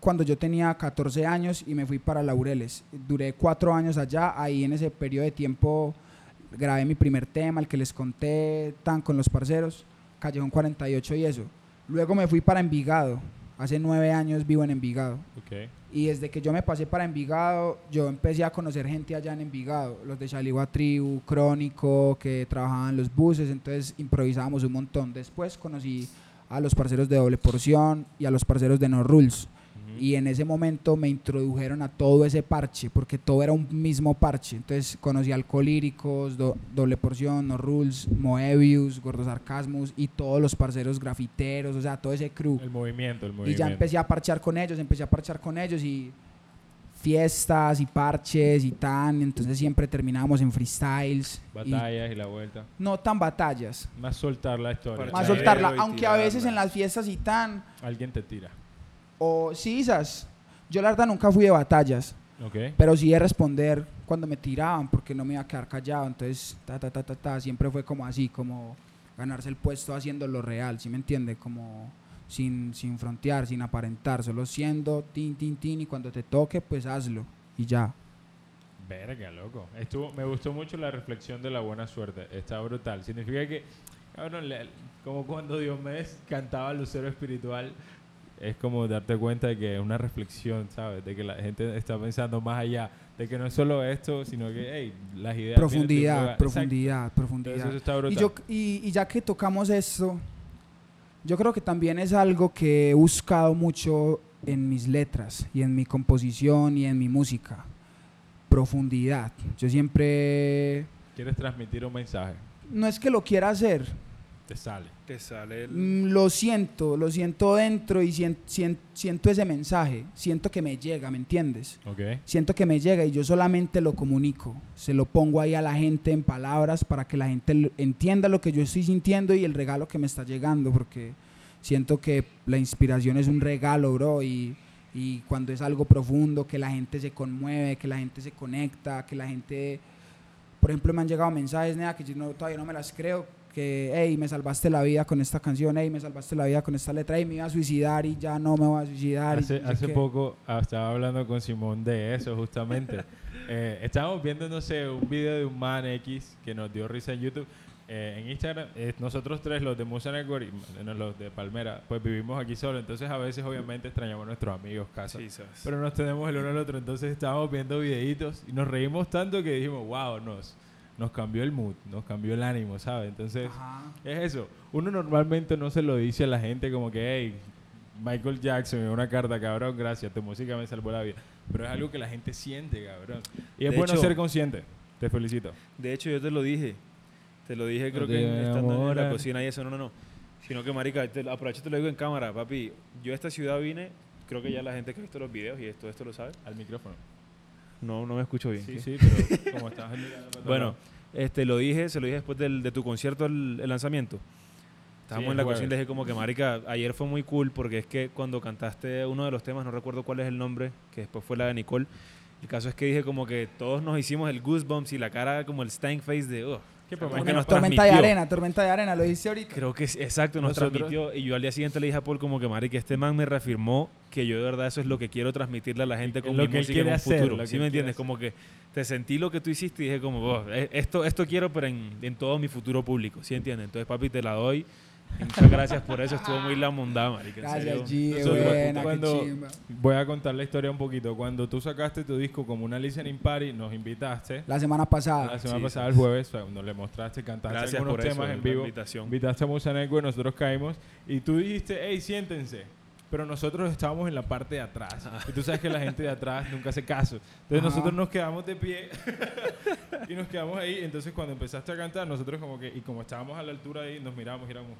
Speaker 3: cuando yo tenía 14 años y me fui para Laureles. Duré cuatro años allá, ahí en ese periodo de tiempo grabé mi primer tema, el que les conté, tan con los parceros, Callejón 48 y eso. Luego me fui para Envigado, hace nueve años vivo en Envigado.
Speaker 1: Ok.
Speaker 3: Y desde que yo me pasé para Envigado, yo empecé a conocer gente allá en Envigado, los de Chaligua Tribu, Crónico, que trabajaban los buses, entonces improvisábamos un montón. Después conocí a los parceros de Doble Porción y a los parceros de No Rules.
Speaker 1: Ujú.
Speaker 3: Y en ese momento me introdujeron a todo ese parche, porque todo era un mismo parche. Entonces conocí a Alcolíricos, Do- Doble Porción, No Rules, Moebius, Gordo Sarcasmus y todos los parceros grafiteros, o sea, todo ese crew.
Speaker 1: El movimiento, el
Speaker 3: Y
Speaker 1: movimiento.
Speaker 3: ya empecé a parchar con ellos, empecé a parchar con ellos y fiestas y parches y tan, entonces siempre terminábamos en freestyles. y
Speaker 1: Batallas y la vuelta.
Speaker 3: no tan batallas,
Speaker 1: Más soltar la historia.
Speaker 3: Más soltarla,
Speaker 2: y
Speaker 3: aunque a veces en las fiestas y tan,
Speaker 1: Alguien te tira.
Speaker 3: O sisas, yo la verdad nunca fui de batallas,
Speaker 1: Ok.
Speaker 3: pero sí de responder cuando me tiraban porque no me iba a quedar callado, entonces ta ta ta ta ta, siempre fue como así, como ganarse el puesto haciendo lo real, ¿sí me entiende? Como sin, sin frontear, sin aparentar, solo siendo tin tin tin y cuando te toque pues hazlo y ya.
Speaker 1: Verga, loco. Estuvo, me gustó mucho la reflexión de la buena suerte. Está brutal. Significa que, cabrón, como cuando Diomedes cantaba Lucero Espiritual, es como darte cuenta de que es una reflexión, ¿sabes? De que la gente está pensando más allá. De que no es solo esto, sino que, hey, las ideas...
Speaker 3: Profundidad, profundidad,
Speaker 1: Exacto.
Speaker 3: profundidad.
Speaker 1: Entonces eso está.
Speaker 3: Y, yo, y, y ya que tocamos esto, yo creo que también es algo que he buscado mucho en mis letras y en mi composición y en mi música. Profundidad. Yo siempre...
Speaker 1: Quieres transmitir un mensaje.
Speaker 3: No es que lo quiera hacer,
Speaker 1: Te sale.
Speaker 2: Te sale el...
Speaker 3: mm, lo siento, lo siento dentro y sien- sien- siento ese mensaje, siento que me llega, ¿me entiendes?
Speaker 1: Ok.
Speaker 3: siento que me llega y yo solamente lo comunico, se lo pongo ahí a la gente en palabras para que la gente entienda lo que yo estoy sintiendo y el regalo que me está llegando, porque siento que la inspiración es un regalo, bro, y, y cuando es algo profundo, que la gente se conmueve, que la gente se conecta, que la gente, por ejemplo, me han llegado mensajes, nea, que yo no, todavía no me las creo, que, hey, me salvaste la vida con esta canción, hey, me salvaste la vida con esta letra, hey, me iba a suicidar y ya no me voy a suicidar. y
Speaker 1: Hace, poco ah, estaba hablando con Simón de eso, justamente. Eh, estábamos viendo, no sé, un video de un man X que nos dio risa en YouTube. Eh, en Instagram, eh, nosotros tres, los de Musa Network y los de Palmera, pues vivimos aquí solos. Entonces, a veces, obviamente, extrañamos a nuestros amigos,
Speaker 2: sabes.
Speaker 1: Pero nos tenemos el uno al otro. Entonces, estábamos viendo videitos y nos reímos tanto que dijimos, wow, nos, nos cambió el mood, nos cambió el ánimo, ¿sabes? Entonces,
Speaker 3: Ajá.
Speaker 1: es eso. Uno normalmente no se lo dice a la gente como que, hey, Michael Jackson en una carta, cabrón, gracias, tu música me salvó la vida. Pero es algo que la gente siente, cabrón. Y es
Speaker 2: De
Speaker 1: bueno
Speaker 2: hecho-
Speaker 1: ser consciente. Te felicito.
Speaker 2: De hecho, yo te lo dije. Te lo dije, creo que en- estando en la cocina y eso. No, no, no. Sino que, marica, te, aprovecho y te lo digo en cámara, papi. Yo a esta ciudad vine, creo que ya la gente que ha visto los videos y esto, esto lo sabe.
Speaker 1: Al micrófono.
Speaker 2: No, no me escucho bien.
Speaker 1: Sí,
Speaker 2: ¿qué?
Speaker 1: sí, pero como estabas mirando
Speaker 2: Bueno, este, lo dije, se lo dije después del, de tu concierto, el, el lanzamiento. Estábamos
Speaker 1: Sí,
Speaker 2: en la cocina y dije como que, marica, ayer fue muy cool porque es que cuando cantaste uno de los temas, no recuerdo cuál es el nombre, que después fue la de Nicole, el caso es que dije como que todos nos hicimos el goosebumps y la cara como el stank face de, oh,
Speaker 1: ¿Qué
Speaker 2: que nos
Speaker 3: tormenta de arena, tormenta de arena, lo dijiste ahorita.
Speaker 2: Creo que es exacto, nos
Speaker 1: Nosotros-
Speaker 2: transmitió. Y yo al día siguiente le dije a Paul como que, Mari, que este man me reafirmó que yo de verdad eso es lo que quiero transmitirle a la gente con
Speaker 1: lo
Speaker 2: mi
Speaker 1: que
Speaker 2: música en un
Speaker 1: hacer,
Speaker 2: futuro. ¿Sí me entiendes? Como que te sentí lo que tú hiciste y dije como, "Oh, esto, esto quiero, pero en, en todo mi futuro público. ¿Sí entiendes? Entonces, papi, te la doy. Y Muchas gracias por eso. Estuvo muy la mondada, marica.
Speaker 3: Gracias, G,
Speaker 1: Nosotros
Speaker 3: buena,
Speaker 1: cuando-. Voy a contar la historia un poquito. Cuando tú sacaste tu disco como una listening party, nos invitaste.
Speaker 3: La semana pasada.
Speaker 1: La semana
Speaker 2: sí,
Speaker 1: pasada,
Speaker 2: sí,
Speaker 1: el jueves, cuando le mostraste, cantaste
Speaker 2: Gracias
Speaker 1: algunos
Speaker 2: por eso,
Speaker 1: temas en vivo.
Speaker 2: invitación.
Speaker 1: Invitaste a Musa Network, nosotros caímos y tú dijiste, hey, siéntense. Pero nosotros estábamos en la parte de atrás. Y tú sabes que la gente de atrás nunca hace caso. Entonces
Speaker 3: Ajá.
Speaker 1: nosotros nos quedamos de pie y nos quedamos ahí. Entonces cuando empezaste a cantar, nosotros como que, y como estábamos a la altura ahí, nos miramos y éramos,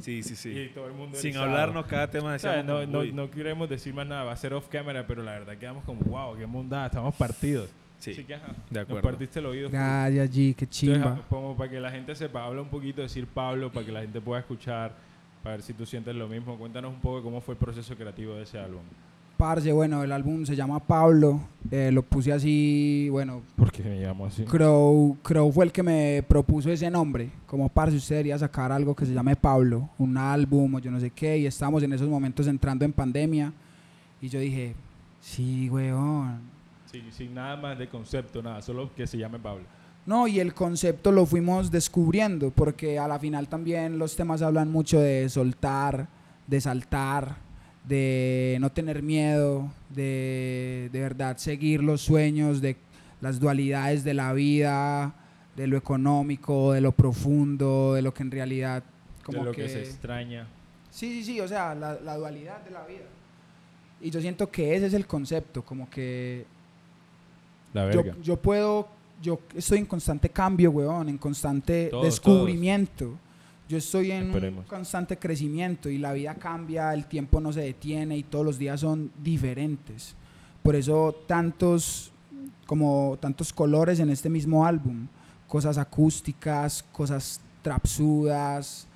Speaker 2: Sí, sí, sí.
Speaker 1: y todo el mundo
Speaker 2: Sin
Speaker 1: erizado.
Speaker 2: hablarnos cada tema
Speaker 1: O sea,
Speaker 2: decíamos
Speaker 1: no, no, no queremos decir más nada, va a ser off camera, pero la verdad quedamos como, wow, qué mundada, estamos partidos.
Speaker 2: Sí,
Speaker 1: Así que, ajá,
Speaker 2: de
Speaker 1: nos
Speaker 2: acuerdo.
Speaker 1: partiste el oído.
Speaker 3: Gracias, G, qué chimba.
Speaker 1: ah, como para que la gente sepa, habla un poquito, decir Pablo, para que la gente pueda escuchar, para ver si tú sientes lo mismo. Cuéntanos un poco cómo fue el proceso creativo de ese álbum.
Speaker 3: Parce, bueno, el álbum se llama Pablo. eh, lo puse así, bueno,
Speaker 1: ¿Por qué me llamo así?
Speaker 3: Crow, Crow fue el que me propuso ese nombre. Como parce, usted debería sacar algo que se llame Pablo, un álbum o yo no sé qué. Y estábamos en esos momentos entrando en pandemia. Y yo dije, sí, weón.
Speaker 1: Sí, sin nada más de concepto, nada, solo que se llame Pablo.
Speaker 3: No, y el concepto lo fuimos descubriendo, porque a la final también los temas hablan mucho de soltar, de saltar, de no tener miedo, de de verdad seguir los sueños, de las dualidades de la vida, de lo económico, de lo profundo, de lo que en realidad como
Speaker 1: de lo
Speaker 3: que...
Speaker 1: que se extraña.
Speaker 3: Sí, sí, sí, o sea, la, la dualidad de la vida. Y yo siento que ese es el concepto, como que
Speaker 1: La
Speaker 3: yo,
Speaker 1: verga.
Speaker 3: yo puedo, yo estoy en constante cambio, weón, en constante
Speaker 1: Todos,
Speaker 3: descubrimiento. Yo estoy en
Speaker 1: Esperemos.
Speaker 3: un constante crecimiento y la vida cambia, el tiempo no se detiene y todos los días son diferentes. Por eso tantos, como tantos colores en este mismo álbum. Cosas acústicas, cosas trapsudas,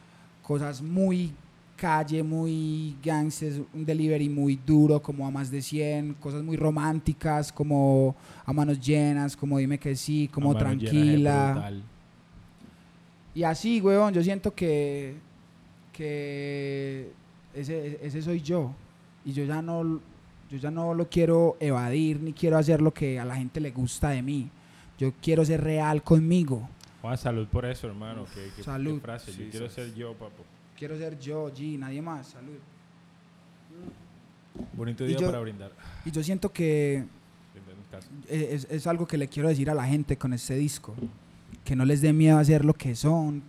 Speaker 3: cosas muy calle, muy gangsters, un delivery muy duro, como a más de 100, cosas muy románticas, como a manos llenas, como dime que sí, como
Speaker 1: A
Speaker 3: tranquila. Y así, weón, yo siento que, que ese, ese soy yo. Y yo ya no yo ya no lo quiero evadir ni quiero hacer lo que a la gente le gusta de mí. Yo quiero ser real conmigo.
Speaker 1: Juan, salud por eso, hermano. Qué- qué
Speaker 3: Salud.
Speaker 1: frase. Yo
Speaker 2: Sí,
Speaker 1: quiero ser yo, papo.
Speaker 3: Quiero ser yo, G, nadie más. Salud.
Speaker 1: Bonito día
Speaker 3: yo-
Speaker 1: para brindar.
Speaker 3: Y yo siento que es, es algo que le quiero decir a la gente con este disco. Que no les dé miedo a ser lo que son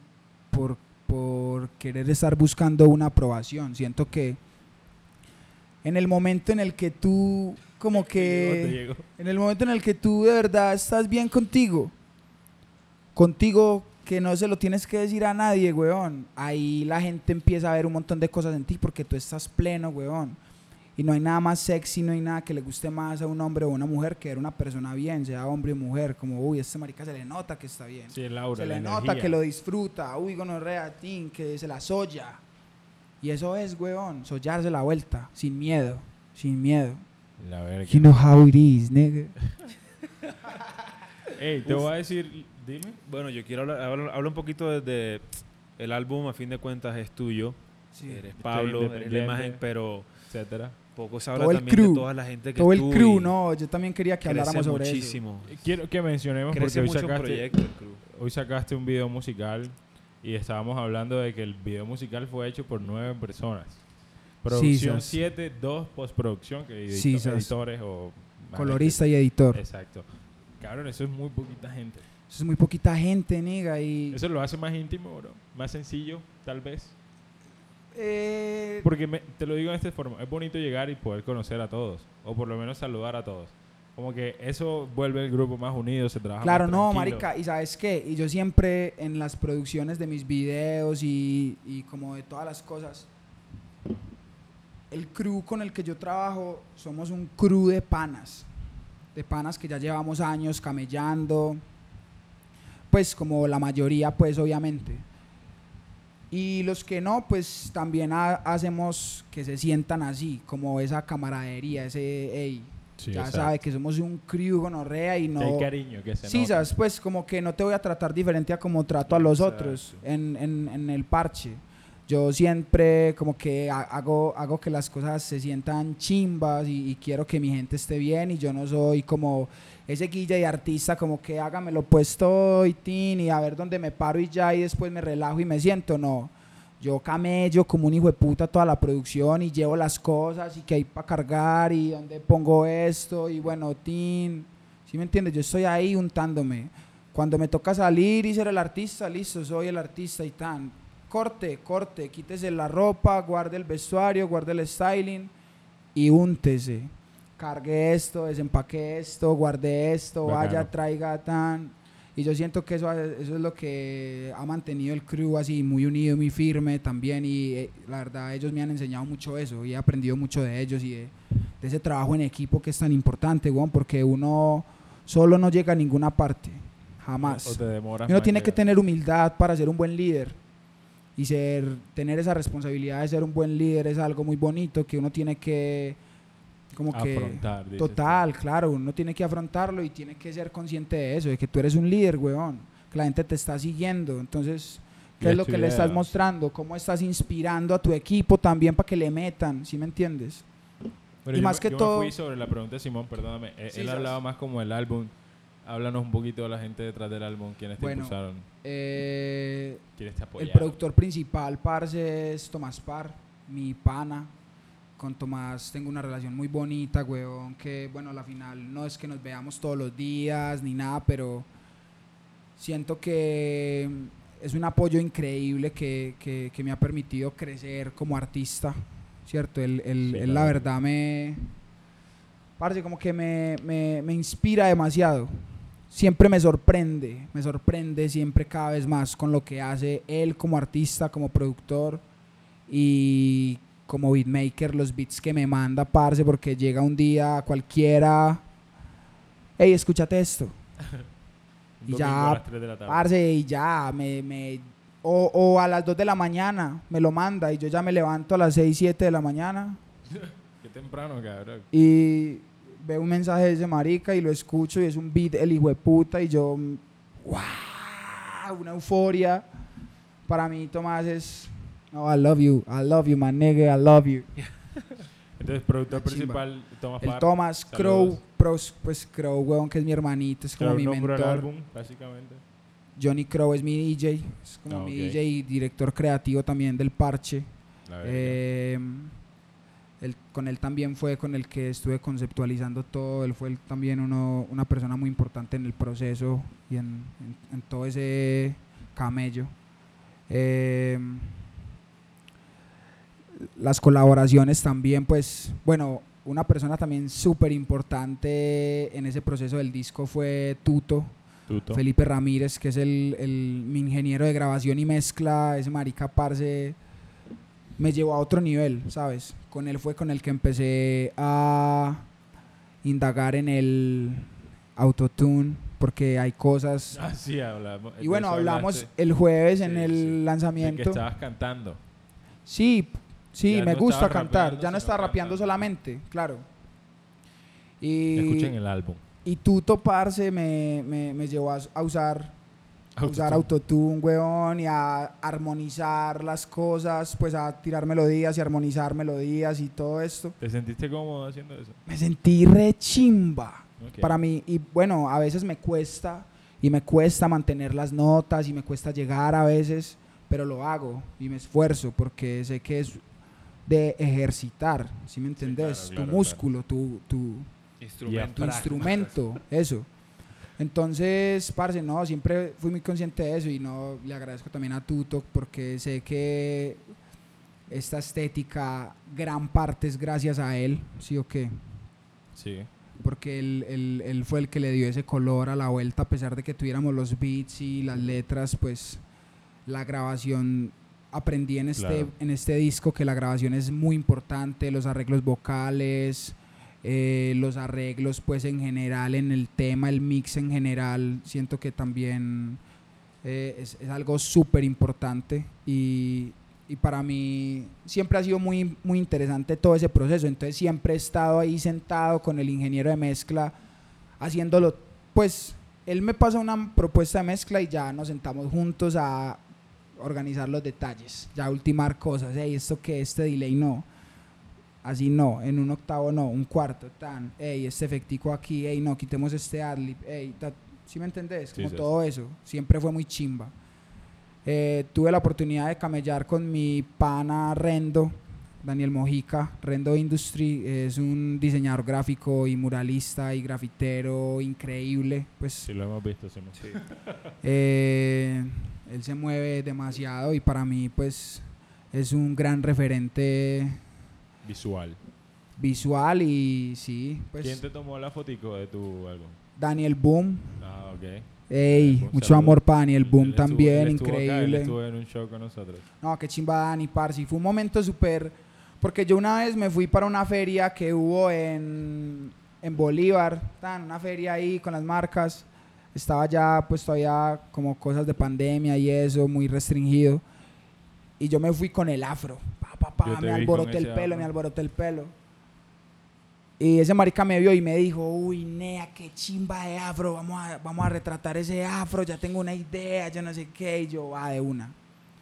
Speaker 3: por, por querer estar buscando una aprobación. Siento que en el momento en el que tú como
Speaker 1: Te
Speaker 3: que... En el momento en el que tú de verdad estás bien contigo, contigo que no se lo tienes que decir a nadie, weón, ahí la gente empieza a ver un montón de cosas en ti porque tú estás pleno, weón. Y no hay nada más sexy, no hay nada que le guste más a un hombre o una mujer que ver una persona bien, sea hombre o mujer, como, uy, este marica se le nota que está bien.
Speaker 1: Sí, el aura,
Speaker 3: se
Speaker 1: la
Speaker 3: le nota
Speaker 1: energía.
Speaker 3: que lo disfruta, uy, gonorrea, tin, que se la soya. Y eso es, weón, sollarse la vuelta, sin miedo, sin miedo.
Speaker 1: La verga.
Speaker 3: You know how it is, nigga.
Speaker 1: Ey, te voy a decir, dime.
Speaker 2: Bueno, yo quiero hablar, habla, habla un poquito desde el álbum, a fin de cuentas, es tuyo.
Speaker 3: Sí.
Speaker 2: Eres Pablo, eres la imagen, pero
Speaker 1: etcétera.
Speaker 2: Poco se habla
Speaker 3: Todo el
Speaker 2: también
Speaker 3: crew.
Speaker 2: de toda la gente que
Speaker 3: Todo el crew, no, yo también quería que habláramos sobre eso.
Speaker 2: muchísimo.
Speaker 1: Quiero que mencionemos
Speaker 2: Crece
Speaker 1: porque hoy sacaste,
Speaker 2: proyecto el crew.
Speaker 1: hoy sacaste un video musical y estábamos hablando de que el video musical fue hecho por nueve personas. Producción
Speaker 3: sas.
Speaker 1: 7, 2 postproducción, que edito- editores o...
Speaker 3: Colorista y editor.
Speaker 1: Exacto. Cabrón, eso es muy poquita gente.
Speaker 3: Eso es muy poquita gente, niga, y...
Speaker 1: Eso lo hace más íntimo, bro. Más sencillo, tal vez.
Speaker 3: Eh,
Speaker 1: Porque me- te lo digo en esta forma, es bonito llegar y poder conocer a todos, o por lo menos saludar a todos. Como que eso vuelve el grupo más unido, se trabaja
Speaker 3: claro,
Speaker 1: más
Speaker 3: no, marica, y ¿sabes qué? Y yo siempre en las producciones de mis videos y, y como de todas las cosas, el crew con el que yo trabajo somos un crew de panas, de panas que ya llevamos años camellando, pues como la mayoría, pues obviamente. Y los que no, pues también ha- hacemos que se sientan así, como esa camaradería, ese, hey,
Speaker 1: Sí,
Speaker 3: ya sabe que somos un crew gonorrea y no...
Speaker 1: Hay cariño, que se
Speaker 3: Sí, sabes, pues como que no te voy a tratar diferente a como trato a los
Speaker 1: Exacto.
Speaker 3: otros en, en, en el parche. Yo siempre como que ha- hago, hago que las cosas se sientan chimbas y, y quiero que mi gente esté bien y yo no soy como ese guilla de artista como que hágamelo puesto y tin y a ver dónde me paro y ya y después me relajo y me siento, no. Yo camello como un hijo de puta toda la producción y llevo las cosas y que hay para cargar y dónde pongo esto y bueno, tin. ¿Sí me entiendes? Yo estoy ahí untándome. Cuando me toca salir y ser el artista, listo, soy el artista y tan. Corte, corte, quítese la ropa, guarde el vestuario, guarde el styling y úntese. Cargue esto, desempaque esto, guarde esto, vaya,
Speaker 1: Bacano.
Speaker 3: traiga tan. Y yo siento que eso, eso es lo que ha mantenido el crew así muy unido, muy firme también. Y eh, la verdad, ellos me han enseñado mucho eso y he aprendido mucho de ellos y de, de ese trabajo en equipo que es tan importante, weón, porque uno solo no llega a ninguna parte, jamás.
Speaker 1: O te demoras
Speaker 3: uno tiene que tener humildad para ser un buen líder. Y ser, tener esa responsabilidad de ser un buen líder es algo muy bonito que uno tiene que, como que,
Speaker 1: Afrontar,
Speaker 3: total, claro, uno tiene que afrontarlo y tiene que ser consciente de eso, de que tú eres un líder, weón, que la gente te está siguiendo. Entonces, ¿qué es lo que le estás mostrando? ¿Cómo estás inspirando a tu equipo también para que le metan? ¿Sí me entiendes?
Speaker 1: Pero
Speaker 3: Y
Speaker 1: yo
Speaker 3: más
Speaker 1: me-
Speaker 3: que
Speaker 1: yo
Speaker 3: todo-
Speaker 1: Me fui sobre la pregunta de Simón, perdóname. Eh,
Speaker 3: Sí,
Speaker 1: él
Speaker 3: sabes.
Speaker 1: hablaba más como el álbum. Háblanos un poquito de la gente detrás del álbum, quienes te
Speaker 3: Bueno,
Speaker 1: impulsaron,
Speaker 3: Eh,
Speaker 1: quienes te
Speaker 3: El
Speaker 1: apoyaron.
Speaker 3: productor principal, parce, es Tomás Par, mi pana. Con Tomás tengo una relación muy bonita, weón, que bueno, a la final no es que nos veamos todos los días ni nada, pero siento que es un apoyo increíble que, que- que me ha permitido crecer como artista, ¿cierto? Él, él-
Speaker 1: Sí,
Speaker 3: él, la
Speaker 1: claro.
Speaker 3: verdad me... Parce, como que me, me- me inspira demasiado. Siempre me sorprende, me sorprende siempre cada vez más con lo que hace él como artista, como productor y como beatmaker, los beats que me manda, parce, porque llega un día cualquiera, hey, escúchate esto. Y ya,
Speaker 1: a las 3 de la tarde.
Speaker 3: Parce, y ya, me, me- o, o a las 2 de la mañana me lo manda y yo ya me levanto a las 6, 7 de la mañana
Speaker 1: Qué temprano, cabrón.
Speaker 3: y veo un mensaje de ese marica y lo escucho y es un beat el hijo de puta y yo, wow, una euforia. Para mí Tomás es, oh, I love you, I love you, my nigga, I love you.
Speaker 1: Entonces, productor principal, Thomas
Speaker 3: El. Thomas. Crow, pros- pues Crow, weón, que es mi hermanito, es como
Speaker 1: Claro,
Speaker 3: mi
Speaker 1: nombró el
Speaker 3: mentor.
Speaker 1: álbum, básicamente.
Speaker 3: Johnny Crow es mi DJ, es como
Speaker 1: Ah,
Speaker 3: mi. DJ y director creativo también del parche. Eh, él- con él también fue con el que estuve conceptualizando todo. Él fue también uno, una persona muy importante en el proceso y en, en- en todo ese camello. Eh, las colaboraciones también, pues, bueno, una persona también súper importante en ese proceso del disco fue Tuto.
Speaker 1: Tuto.
Speaker 3: Felipe Ramírez, que es el, el- mi ingeniero de grabación y mezcla, ese marica parce me llevó a otro nivel, ¿sabes? Con él fue con el que empecé a indagar en el autotune, porque hay cosas...
Speaker 1: Ah, sí, hablamos.
Speaker 3: y bueno, hablamos
Speaker 1: hablaste,
Speaker 3: el jueves en el
Speaker 1: sí. de que
Speaker 3: lanzamiento.
Speaker 1: estabas cantando.
Speaker 3: Sí, sí,
Speaker 1: Ya
Speaker 3: me
Speaker 1: no
Speaker 3: gusta cantar, ya no está rapeando solamente, claro. Y,
Speaker 1: Escuchen el álbum.
Speaker 3: y Tuto Parce me, me, me llevó a, a usar a usar
Speaker 1: Autotune.
Speaker 3: weón, y a armonizar las cosas, pues a tirar melodías y armonizar melodías y todo esto.
Speaker 1: ¿Te sentiste cómodo haciendo eso?
Speaker 3: Me sentí re chimba para mí. Y bueno, a veces me cuesta, y me cuesta mantener las notas, y me cuesta llegar a veces, pero lo hago y me esfuerzo porque sé que es de ejercitar, ¿sí me entendés?
Speaker 1: claro,
Speaker 3: tu
Speaker 1: claro,
Speaker 3: músculo, tu, tu,
Speaker 2: Instrumento.
Speaker 3: tu instrumento, eso. Entonces, parce, no, siempre fui muy consciente de eso y no le agradezco también a Tuto porque sé que esta estética, gran parte es gracias a él, ¿sí o qué?
Speaker 1: Sí.
Speaker 3: Porque él, él- él fue el que le dio ese color a la vuelta, a pesar de que tuviéramos los beats y las letras, pues la grabación, aprendí en este,
Speaker 1: Claro.
Speaker 3: en este disco que la grabación es muy importante, los arreglos vocales, eh, los arreglos pues en general, en el tema, el mix en general, siento que también eh, es, es algo súper importante y, y para mí siempre ha sido muy, muy interesante todo ese proceso. Entonces siempre he estado ahí sentado con el ingeniero de mezcla, haciéndolo, pues él me pasa una propuesta de mezcla y ya nos sentamos juntos a organizar los detalles, ya ultimar cosas, hey, esto que este delay no, así no, en un octavo no, un cuarto, tan, hey, este efectico aquí, hey, no, quitemos este adlib, hey, ta- ¿sí me entendés?
Speaker 1: Sí,
Speaker 3: Como
Speaker 1: sí.
Speaker 3: todo eso, siempre fue muy chimba. Eh, tuve la oportunidad de camellar con mi pana Rendo, Daniel Mojica. Rendo Industry es un diseñador gráfico y muralista y grafitero increíble. Pues
Speaker 1: Sí, lo hemos visto, Simón.
Speaker 3: eh, él se mueve demasiado y para mí pues es un gran referente
Speaker 1: Visual.
Speaker 3: visual y sí, pues
Speaker 1: ¿Quién te tomó la fotico de tu álbum?
Speaker 3: Daniel Boom.
Speaker 1: Ah, ok.
Speaker 3: Ey, mucho
Speaker 1: saludo.
Speaker 3: amor para Daniel
Speaker 1: Él
Speaker 3: Boom
Speaker 1: estuvo-
Speaker 3: también,
Speaker 1: él estuvo acá, él
Speaker 3: increíble.
Speaker 1: estuvo en un show con nosotros.
Speaker 3: No, qué chimba Dani, parce. Y Fue un momento súper... Porque yo una vez me fui para una feria que hubo en, en Bolívar, tan, una feria ahí con las marcas. Estaba ya, pues todavía como cosas de pandemia y eso, muy restringido. Y yo me fui con el afro. Pa, pa, pa,
Speaker 1: Yo te
Speaker 3: me alboroté el pelo,
Speaker 1: afro.
Speaker 3: me alboroté el pelo. Y ese marica me vio y me dijo, uy, nea, qué chimba de afro, vamos a, vamos a retratar ese afro, ya tengo una idea, yo no sé qué, y yo, va de una.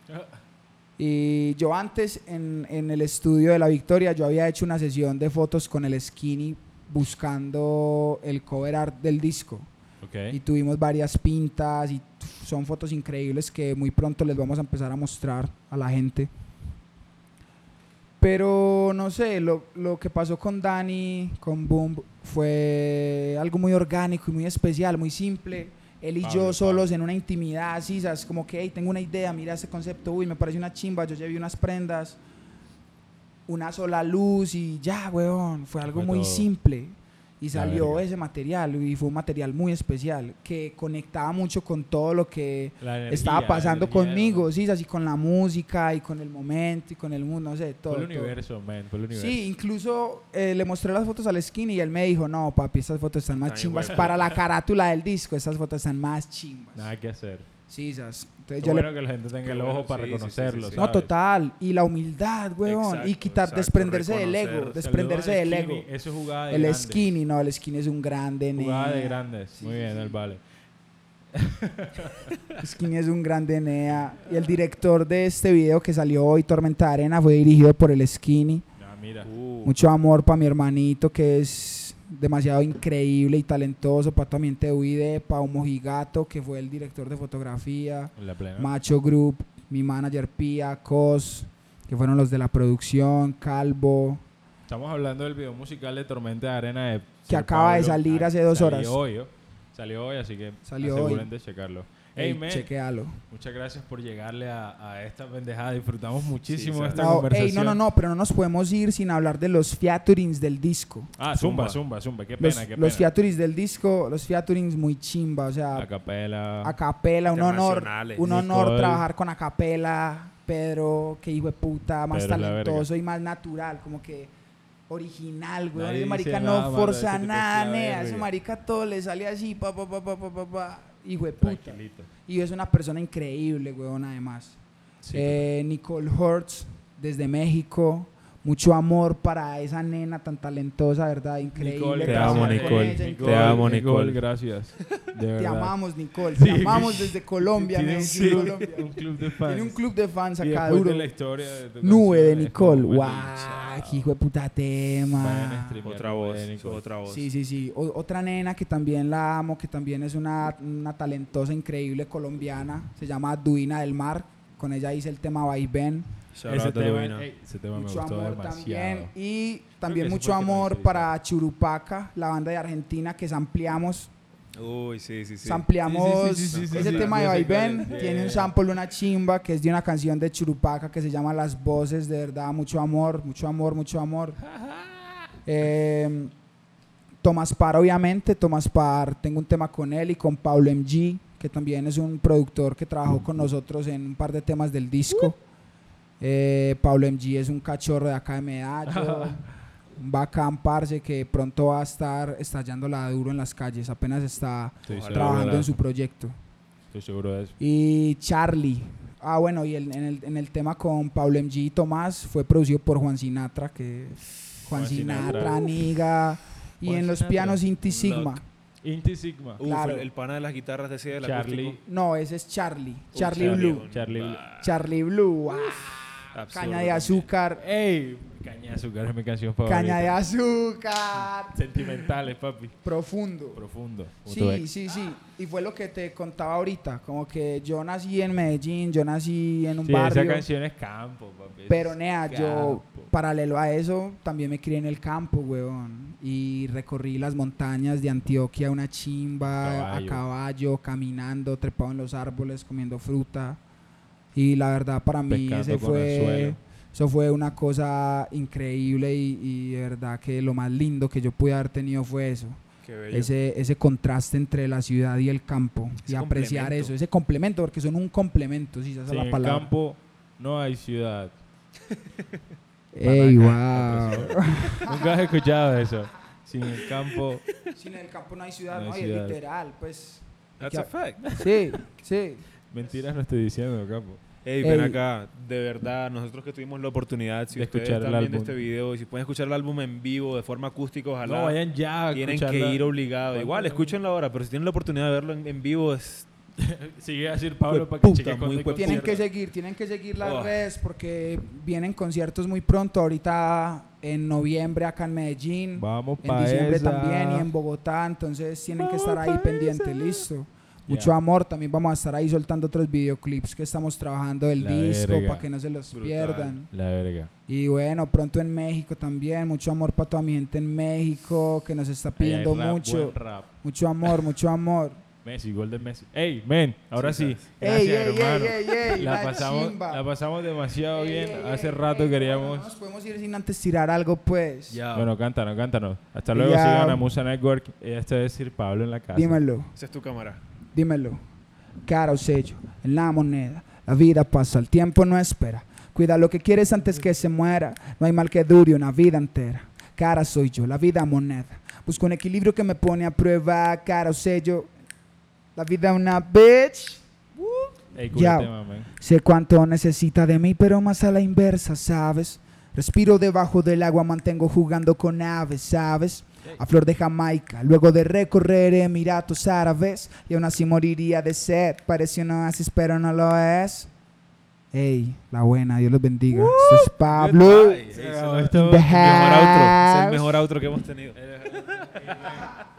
Speaker 3: Y yo antes en, en el estudio de La Victoria, yo había hecho una sesión de fotos con el Skinny buscando el cover art del disco.
Speaker 1: Ok.
Speaker 3: Y tuvimos varias pintas y son fotos increíbles que muy pronto les vamos a empezar a mostrar a la gente. Pero no sé, lo, lo que pasó con Dani, con Boom, fue algo muy orgánico y muy especial, muy simple. Él y
Speaker 1: Pablo,
Speaker 3: yo solos en una intimidad, así, ¿sabes? Como que, hey, tengo una idea, mira este concepto, uy, me parece una chimba, yo llevé unas prendas, una sola luz y ya, weón. Fue algo muy simple. Y salió ese material y fue un material muy especial que conectaba mucho con todo lo que
Speaker 1: energía,
Speaker 3: estaba pasando conmigo,
Speaker 1: ¿no?
Speaker 3: sí, así con la música y con el momento y con el mundo, no sé, todo.
Speaker 1: Fue el
Speaker 3: todo.
Speaker 1: universo, man. Fue el universo.
Speaker 3: Sí, incluso eh, le mostré las fotos al skinny y él me dijo, no, papi, estas fotos están más
Speaker 2: Están
Speaker 3: chimbas. Para la carátula del disco, estas fotos están más chimbas.
Speaker 1: Nada que hacer.
Speaker 3: Sí, esas.
Speaker 1: Qué
Speaker 3: Entonces yo le
Speaker 1: bueno que la gente tenga el ojo para
Speaker 2: sí, sí, sí,
Speaker 1: reconocerlo.
Speaker 2: sí, sí.
Speaker 3: No, total. Y la humildad, weón. y quitar,
Speaker 2: exacto,
Speaker 3: desprenderse del ego. Desprenderse del ego.
Speaker 1: Eso es jugada de
Speaker 3: El
Speaker 1: grandes.
Speaker 3: skinny, no, el skinny es un grande.
Speaker 1: Jugada de
Speaker 3: nea.
Speaker 1: grandes.
Speaker 3: Sí,
Speaker 1: Muy
Speaker 3: sí,
Speaker 1: bien,
Speaker 3: sí.
Speaker 1: el vale.
Speaker 3: Skinny es un grande nea. Y el director de este video que salió hoy, Tormenta de Arena, fue dirigido por el Skinny.
Speaker 1: Ah, mira.
Speaker 2: Uh,
Speaker 3: Mucho amor para mi hermanito que es demasiado increíble y talentoso. Para tu ambiente de UID, para un mojigato que fue el director de fotografía. Macho Group, mi manager Pia, Cos, que fueron los de la producción, Calvo.
Speaker 1: Estamos hablando del video musical de Tormenta de Arena de
Speaker 3: Que acaba de salir
Speaker 1: Ah,
Speaker 3: hace dos
Speaker 1: salió
Speaker 3: horas.
Speaker 1: Hoy. Salió hoy, así que
Speaker 3: Salió
Speaker 1: aseguren
Speaker 3: hoy.
Speaker 1: de checarlo. Hey,
Speaker 3: chequealo.
Speaker 1: muchas gracias por llegarle a, a esta pendejada. Disfrutamos muchísimo
Speaker 2: Sí,
Speaker 1: esta
Speaker 3: No,
Speaker 1: conversación.
Speaker 3: ey, no, no, no, pero no nos podemos ir sin hablar de los featurings del disco.
Speaker 1: Ah, zumba,
Speaker 2: Zumba.
Speaker 1: zumba, zumba. Qué pena,
Speaker 3: Los,
Speaker 1: qué
Speaker 3: los
Speaker 1: pena.
Speaker 3: featurings del disco, los featurings muy chimba, o sea,
Speaker 1: Acapela.
Speaker 3: a capela, un honor, un honor
Speaker 1: Nicole.
Speaker 3: trabajar con Acapela, Pedro, que hijo de puta, más
Speaker 1: Pedro
Speaker 3: talentoso y más natural, como que original, güey.
Speaker 1: Nadie
Speaker 3: marica
Speaker 1: nada
Speaker 3: no
Speaker 1: de
Speaker 3: forza nada,
Speaker 1: la
Speaker 3: nea. Ese marica todo le sale así, pa, pa, pa, pa, pa, pa, pa, hijo de puta. Y es una persona increíble, weón, además.
Speaker 1: Sí,
Speaker 3: Eh, Nicole Hertz, desde México. Mucho amor para esa nena tan talentosa, ¿verdad? Increíble.
Speaker 1: Nicole,
Speaker 2: Te amo, Nicole.
Speaker 3: ella,
Speaker 2: Te amo, Nicole.
Speaker 1: Gracias. De
Speaker 3: Te amamos, Nicole.
Speaker 1: Sí,
Speaker 3: Te amamos desde Colombia,
Speaker 1: Tiene un
Speaker 3: Colombia.
Speaker 1: un club de fans.
Speaker 3: Tiene un club de fans
Speaker 1: Y
Speaker 3: acá duro.
Speaker 1: de la historia de tu
Speaker 3: Nube de Nicole. Guau, qué hijo de puta tema.
Speaker 2: Otra voz, otra voz.
Speaker 3: Sí, sí, sí. O- otra nena que también la amo, que también es una, una talentosa, increíble colombiana. Se llama Duina del Mar. Con ella hice el tema Vaivén.
Speaker 1: Ese tema, ey, ese tema me
Speaker 3: mucho
Speaker 1: gustó
Speaker 3: amor
Speaker 1: demasiado.
Speaker 3: también. Y también mucho amor para Churupaca, la banda de Argentina que ampliamos.
Speaker 2: Uy, sí, sí, sí.
Speaker 3: Sampleamos
Speaker 1: Sí, sí, sí, sí, sí,
Speaker 3: ese
Speaker 1: sí,
Speaker 3: tema de Vaivén. Tiene un sample, una chimba, que es de una canción de Churupaca que se llama Las Voces. De verdad, mucho amor, mucho amor, mucho amor. Eh, Tomás Par, obviamente. Tomás Par, tengo un tema con él y con Pablo MG, que también es un productor que trabajó con nosotros en un par de temas del disco. Eh, Pablo MG es un cachorro de acá de Medallo. un bacán, parce, que pronto va a estar estallándola duro en las calles. Apenas está
Speaker 1: Estoy
Speaker 3: trabajando
Speaker 1: de
Speaker 3: en su proyecto.
Speaker 1: Estoy seguro de eso.
Speaker 3: Y Charlie, Ah, bueno, y el- en, el, en el tema con Pablo MG y Tomás fue producido por Juan Sinatra, que Juan,
Speaker 1: Juan
Speaker 3: Sinatra,
Speaker 1: Sinatra.
Speaker 3: Niga. Y
Speaker 1: Juan
Speaker 3: en los
Speaker 1: Sinatra.
Speaker 3: pianos Inti Sigma.
Speaker 2: Lock.
Speaker 1: Inti Sigma.
Speaker 2: Uf,
Speaker 3: Claro.
Speaker 2: el, el pana de las guitarras decía del
Speaker 1: Charlie.
Speaker 2: acústico.
Speaker 3: No, ese es Charlie. Charlie
Speaker 2: Charlie,
Speaker 3: Blue.
Speaker 1: Charlie Blue.
Speaker 3: Charlie Blue. ah,
Speaker 2: absurdo
Speaker 3: caña de azúcar.
Speaker 1: ¡Ey! Caña de azúcar es mi canción favorita.
Speaker 3: Caña de azúcar.
Speaker 1: Sentimentales, papi.
Speaker 3: Profundo.
Speaker 1: Profundo.
Speaker 3: Sí, sí, sí. Y fue lo que te contaba ahorita. Como que yo nací en Medellín, yo nací en un
Speaker 1: Sí, esa
Speaker 3: barrio.
Speaker 1: canción es campo, papi.
Speaker 3: Pero
Speaker 1: Es
Speaker 3: nea, yo paralelo a eso también me crié en el campo, weón. Y recorrí las montañas de Antioquia, una chimba, a
Speaker 1: Caballo.
Speaker 3: caballo, caminando, trepado en los árboles, comiendo fruta. Y la verdad para mí ese fue, eso fue una cosa increíble y, y de verdad que lo más lindo que yo pude haber tenido fue eso.
Speaker 2: Qué bello.
Speaker 3: Ese, ese contraste entre la ciudad y el campo.
Speaker 2: Ese
Speaker 3: y apreciar eso, ese complemento, porque son un complemento, si esa es
Speaker 1: Sí,
Speaker 3: la
Speaker 1: en el
Speaker 3: palabra.
Speaker 1: campo no hay ciudad.
Speaker 3: Ey, wow.
Speaker 1: Nunca has escuchado eso. Sin el campo.
Speaker 3: Sin el campo no hay ciudad,
Speaker 1: No hay
Speaker 3: es literal, pues.
Speaker 2: That's a fact.
Speaker 3: Sí, sí.
Speaker 1: Mentiras no estoy diciendo, campo.
Speaker 2: Ey, ven acá, de verdad, nosotros que tuvimos la oportunidad, si
Speaker 1: De
Speaker 2: ustedes
Speaker 1: escuchar el
Speaker 2: están viendo
Speaker 1: álbum.
Speaker 2: este video y si pueden escuchar el álbum en vivo de forma acústica, ojalá
Speaker 1: No, vayan ya a
Speaker 2: tienen
Speaker 1: escucharla.
Speaker 2: que ir obligados. Igual, escúchenlo ahora, pero si tienen la oportunidad de verlo en, en vivo, es
Speaker 1: Sigue a decir Pablo para que
Speaker 2: puta,
Speaker 1: cheque
Speaker 2: muy
Speaker 1: hay
Speaker 2: fue
Speaker 3: Tienen que
Speaker 1: concierto.
Speaker 3: seguir, tienen que seguir las
Speaker 2: Oh.
Speaker 3: redes porque vienen conciertos muy pronto. Ahorita en noviembre acá en Medellín.
Speaker 1: Vamos
Speaker 3: En
Speaker 1: para
Speaker 3: diciembre
Speaker 1: esa.
Speaker 3: también y en Bogotá. Entonces tienen que estar ahí pendientes, listo. Mucho amor, también vamos a estar ahí soltando otros videoclips que estamos trabajando del
Speaker 1: La
Speaker 3: disco
Speaker 1: verga.
Speaker 3: para que no se los
Speaker 2: Brutal.
Speaker 3: pierdan.
Speaker 1: La verga.
Speaker 3: Y bueno, pronto en México también, mucho amor para toda mi gente en México que nos está pidiendo
Speaker 1: rap,
Speaker 3: mucho,
Speaker 1: rap.
Speaker 3: mucho amor, mucho amor.
Speaker 1: Messi, gol de Messi. Ey, men, ahora
Speaker 2: Sí.
Speaker 1: Gracias,
Speaker 3: Ey, ey,
Speaker 1: hermano.
Speaker 3: ey, ey, ey,
Speaker 1: la,
Speaker 3: una
Speaker 1: pasamos, la pasamos demasiado
Speaker 3: Ey,
Speaker 1: bien.
Speaker 3: ey,
Speaker 1: Hace
Speaker 3: ey,
Speaker 1: rato
Speaker 3: ey,
Speaker 1: queríamos.
Speaker 3: No nos podemos ir sin antes tirar algo, pues.
Speaker 2: ya.
Speaker 1: Bueno, cántanos, cántanos. Hasta luego,
Speaker 3: Ya.
Speaker 1: sigan a Musa Network. Y esto es decir Pablo en la casa.
Speaker 3: Dímelo,
Speaker 2: Esa es tu cámara.
Speaker 3: Dímelo. Cara o sello, en la moneda. La vida pasa, el tiempo no espera. Cuida lo que quieres antes que se muera. No hay mal que dure una vida entera. Cara soy yo, la vida moneda. Busco un equilibrio que me pone a prueba. Cara o sello, la vida una bitch. Ya.
Speaker 1: tema.
Speaker 3: Sé cuánto necesita de mí, pero más a la inversa, ¿sabes? Respiro debajo del agua, mantengo jugando con aves, ¿sabes? A flor de Jamaica, luego de recorrer Emiratos Árabes, y aún así moriría de sed. Parece un oasis, pero no lo es. Ey, la buena, Dios los bendiga. Esto es Pablo.
Speaker 1: Esto.
Speaker 2: el mejor outro. Es el mejor outro que hemos tenido.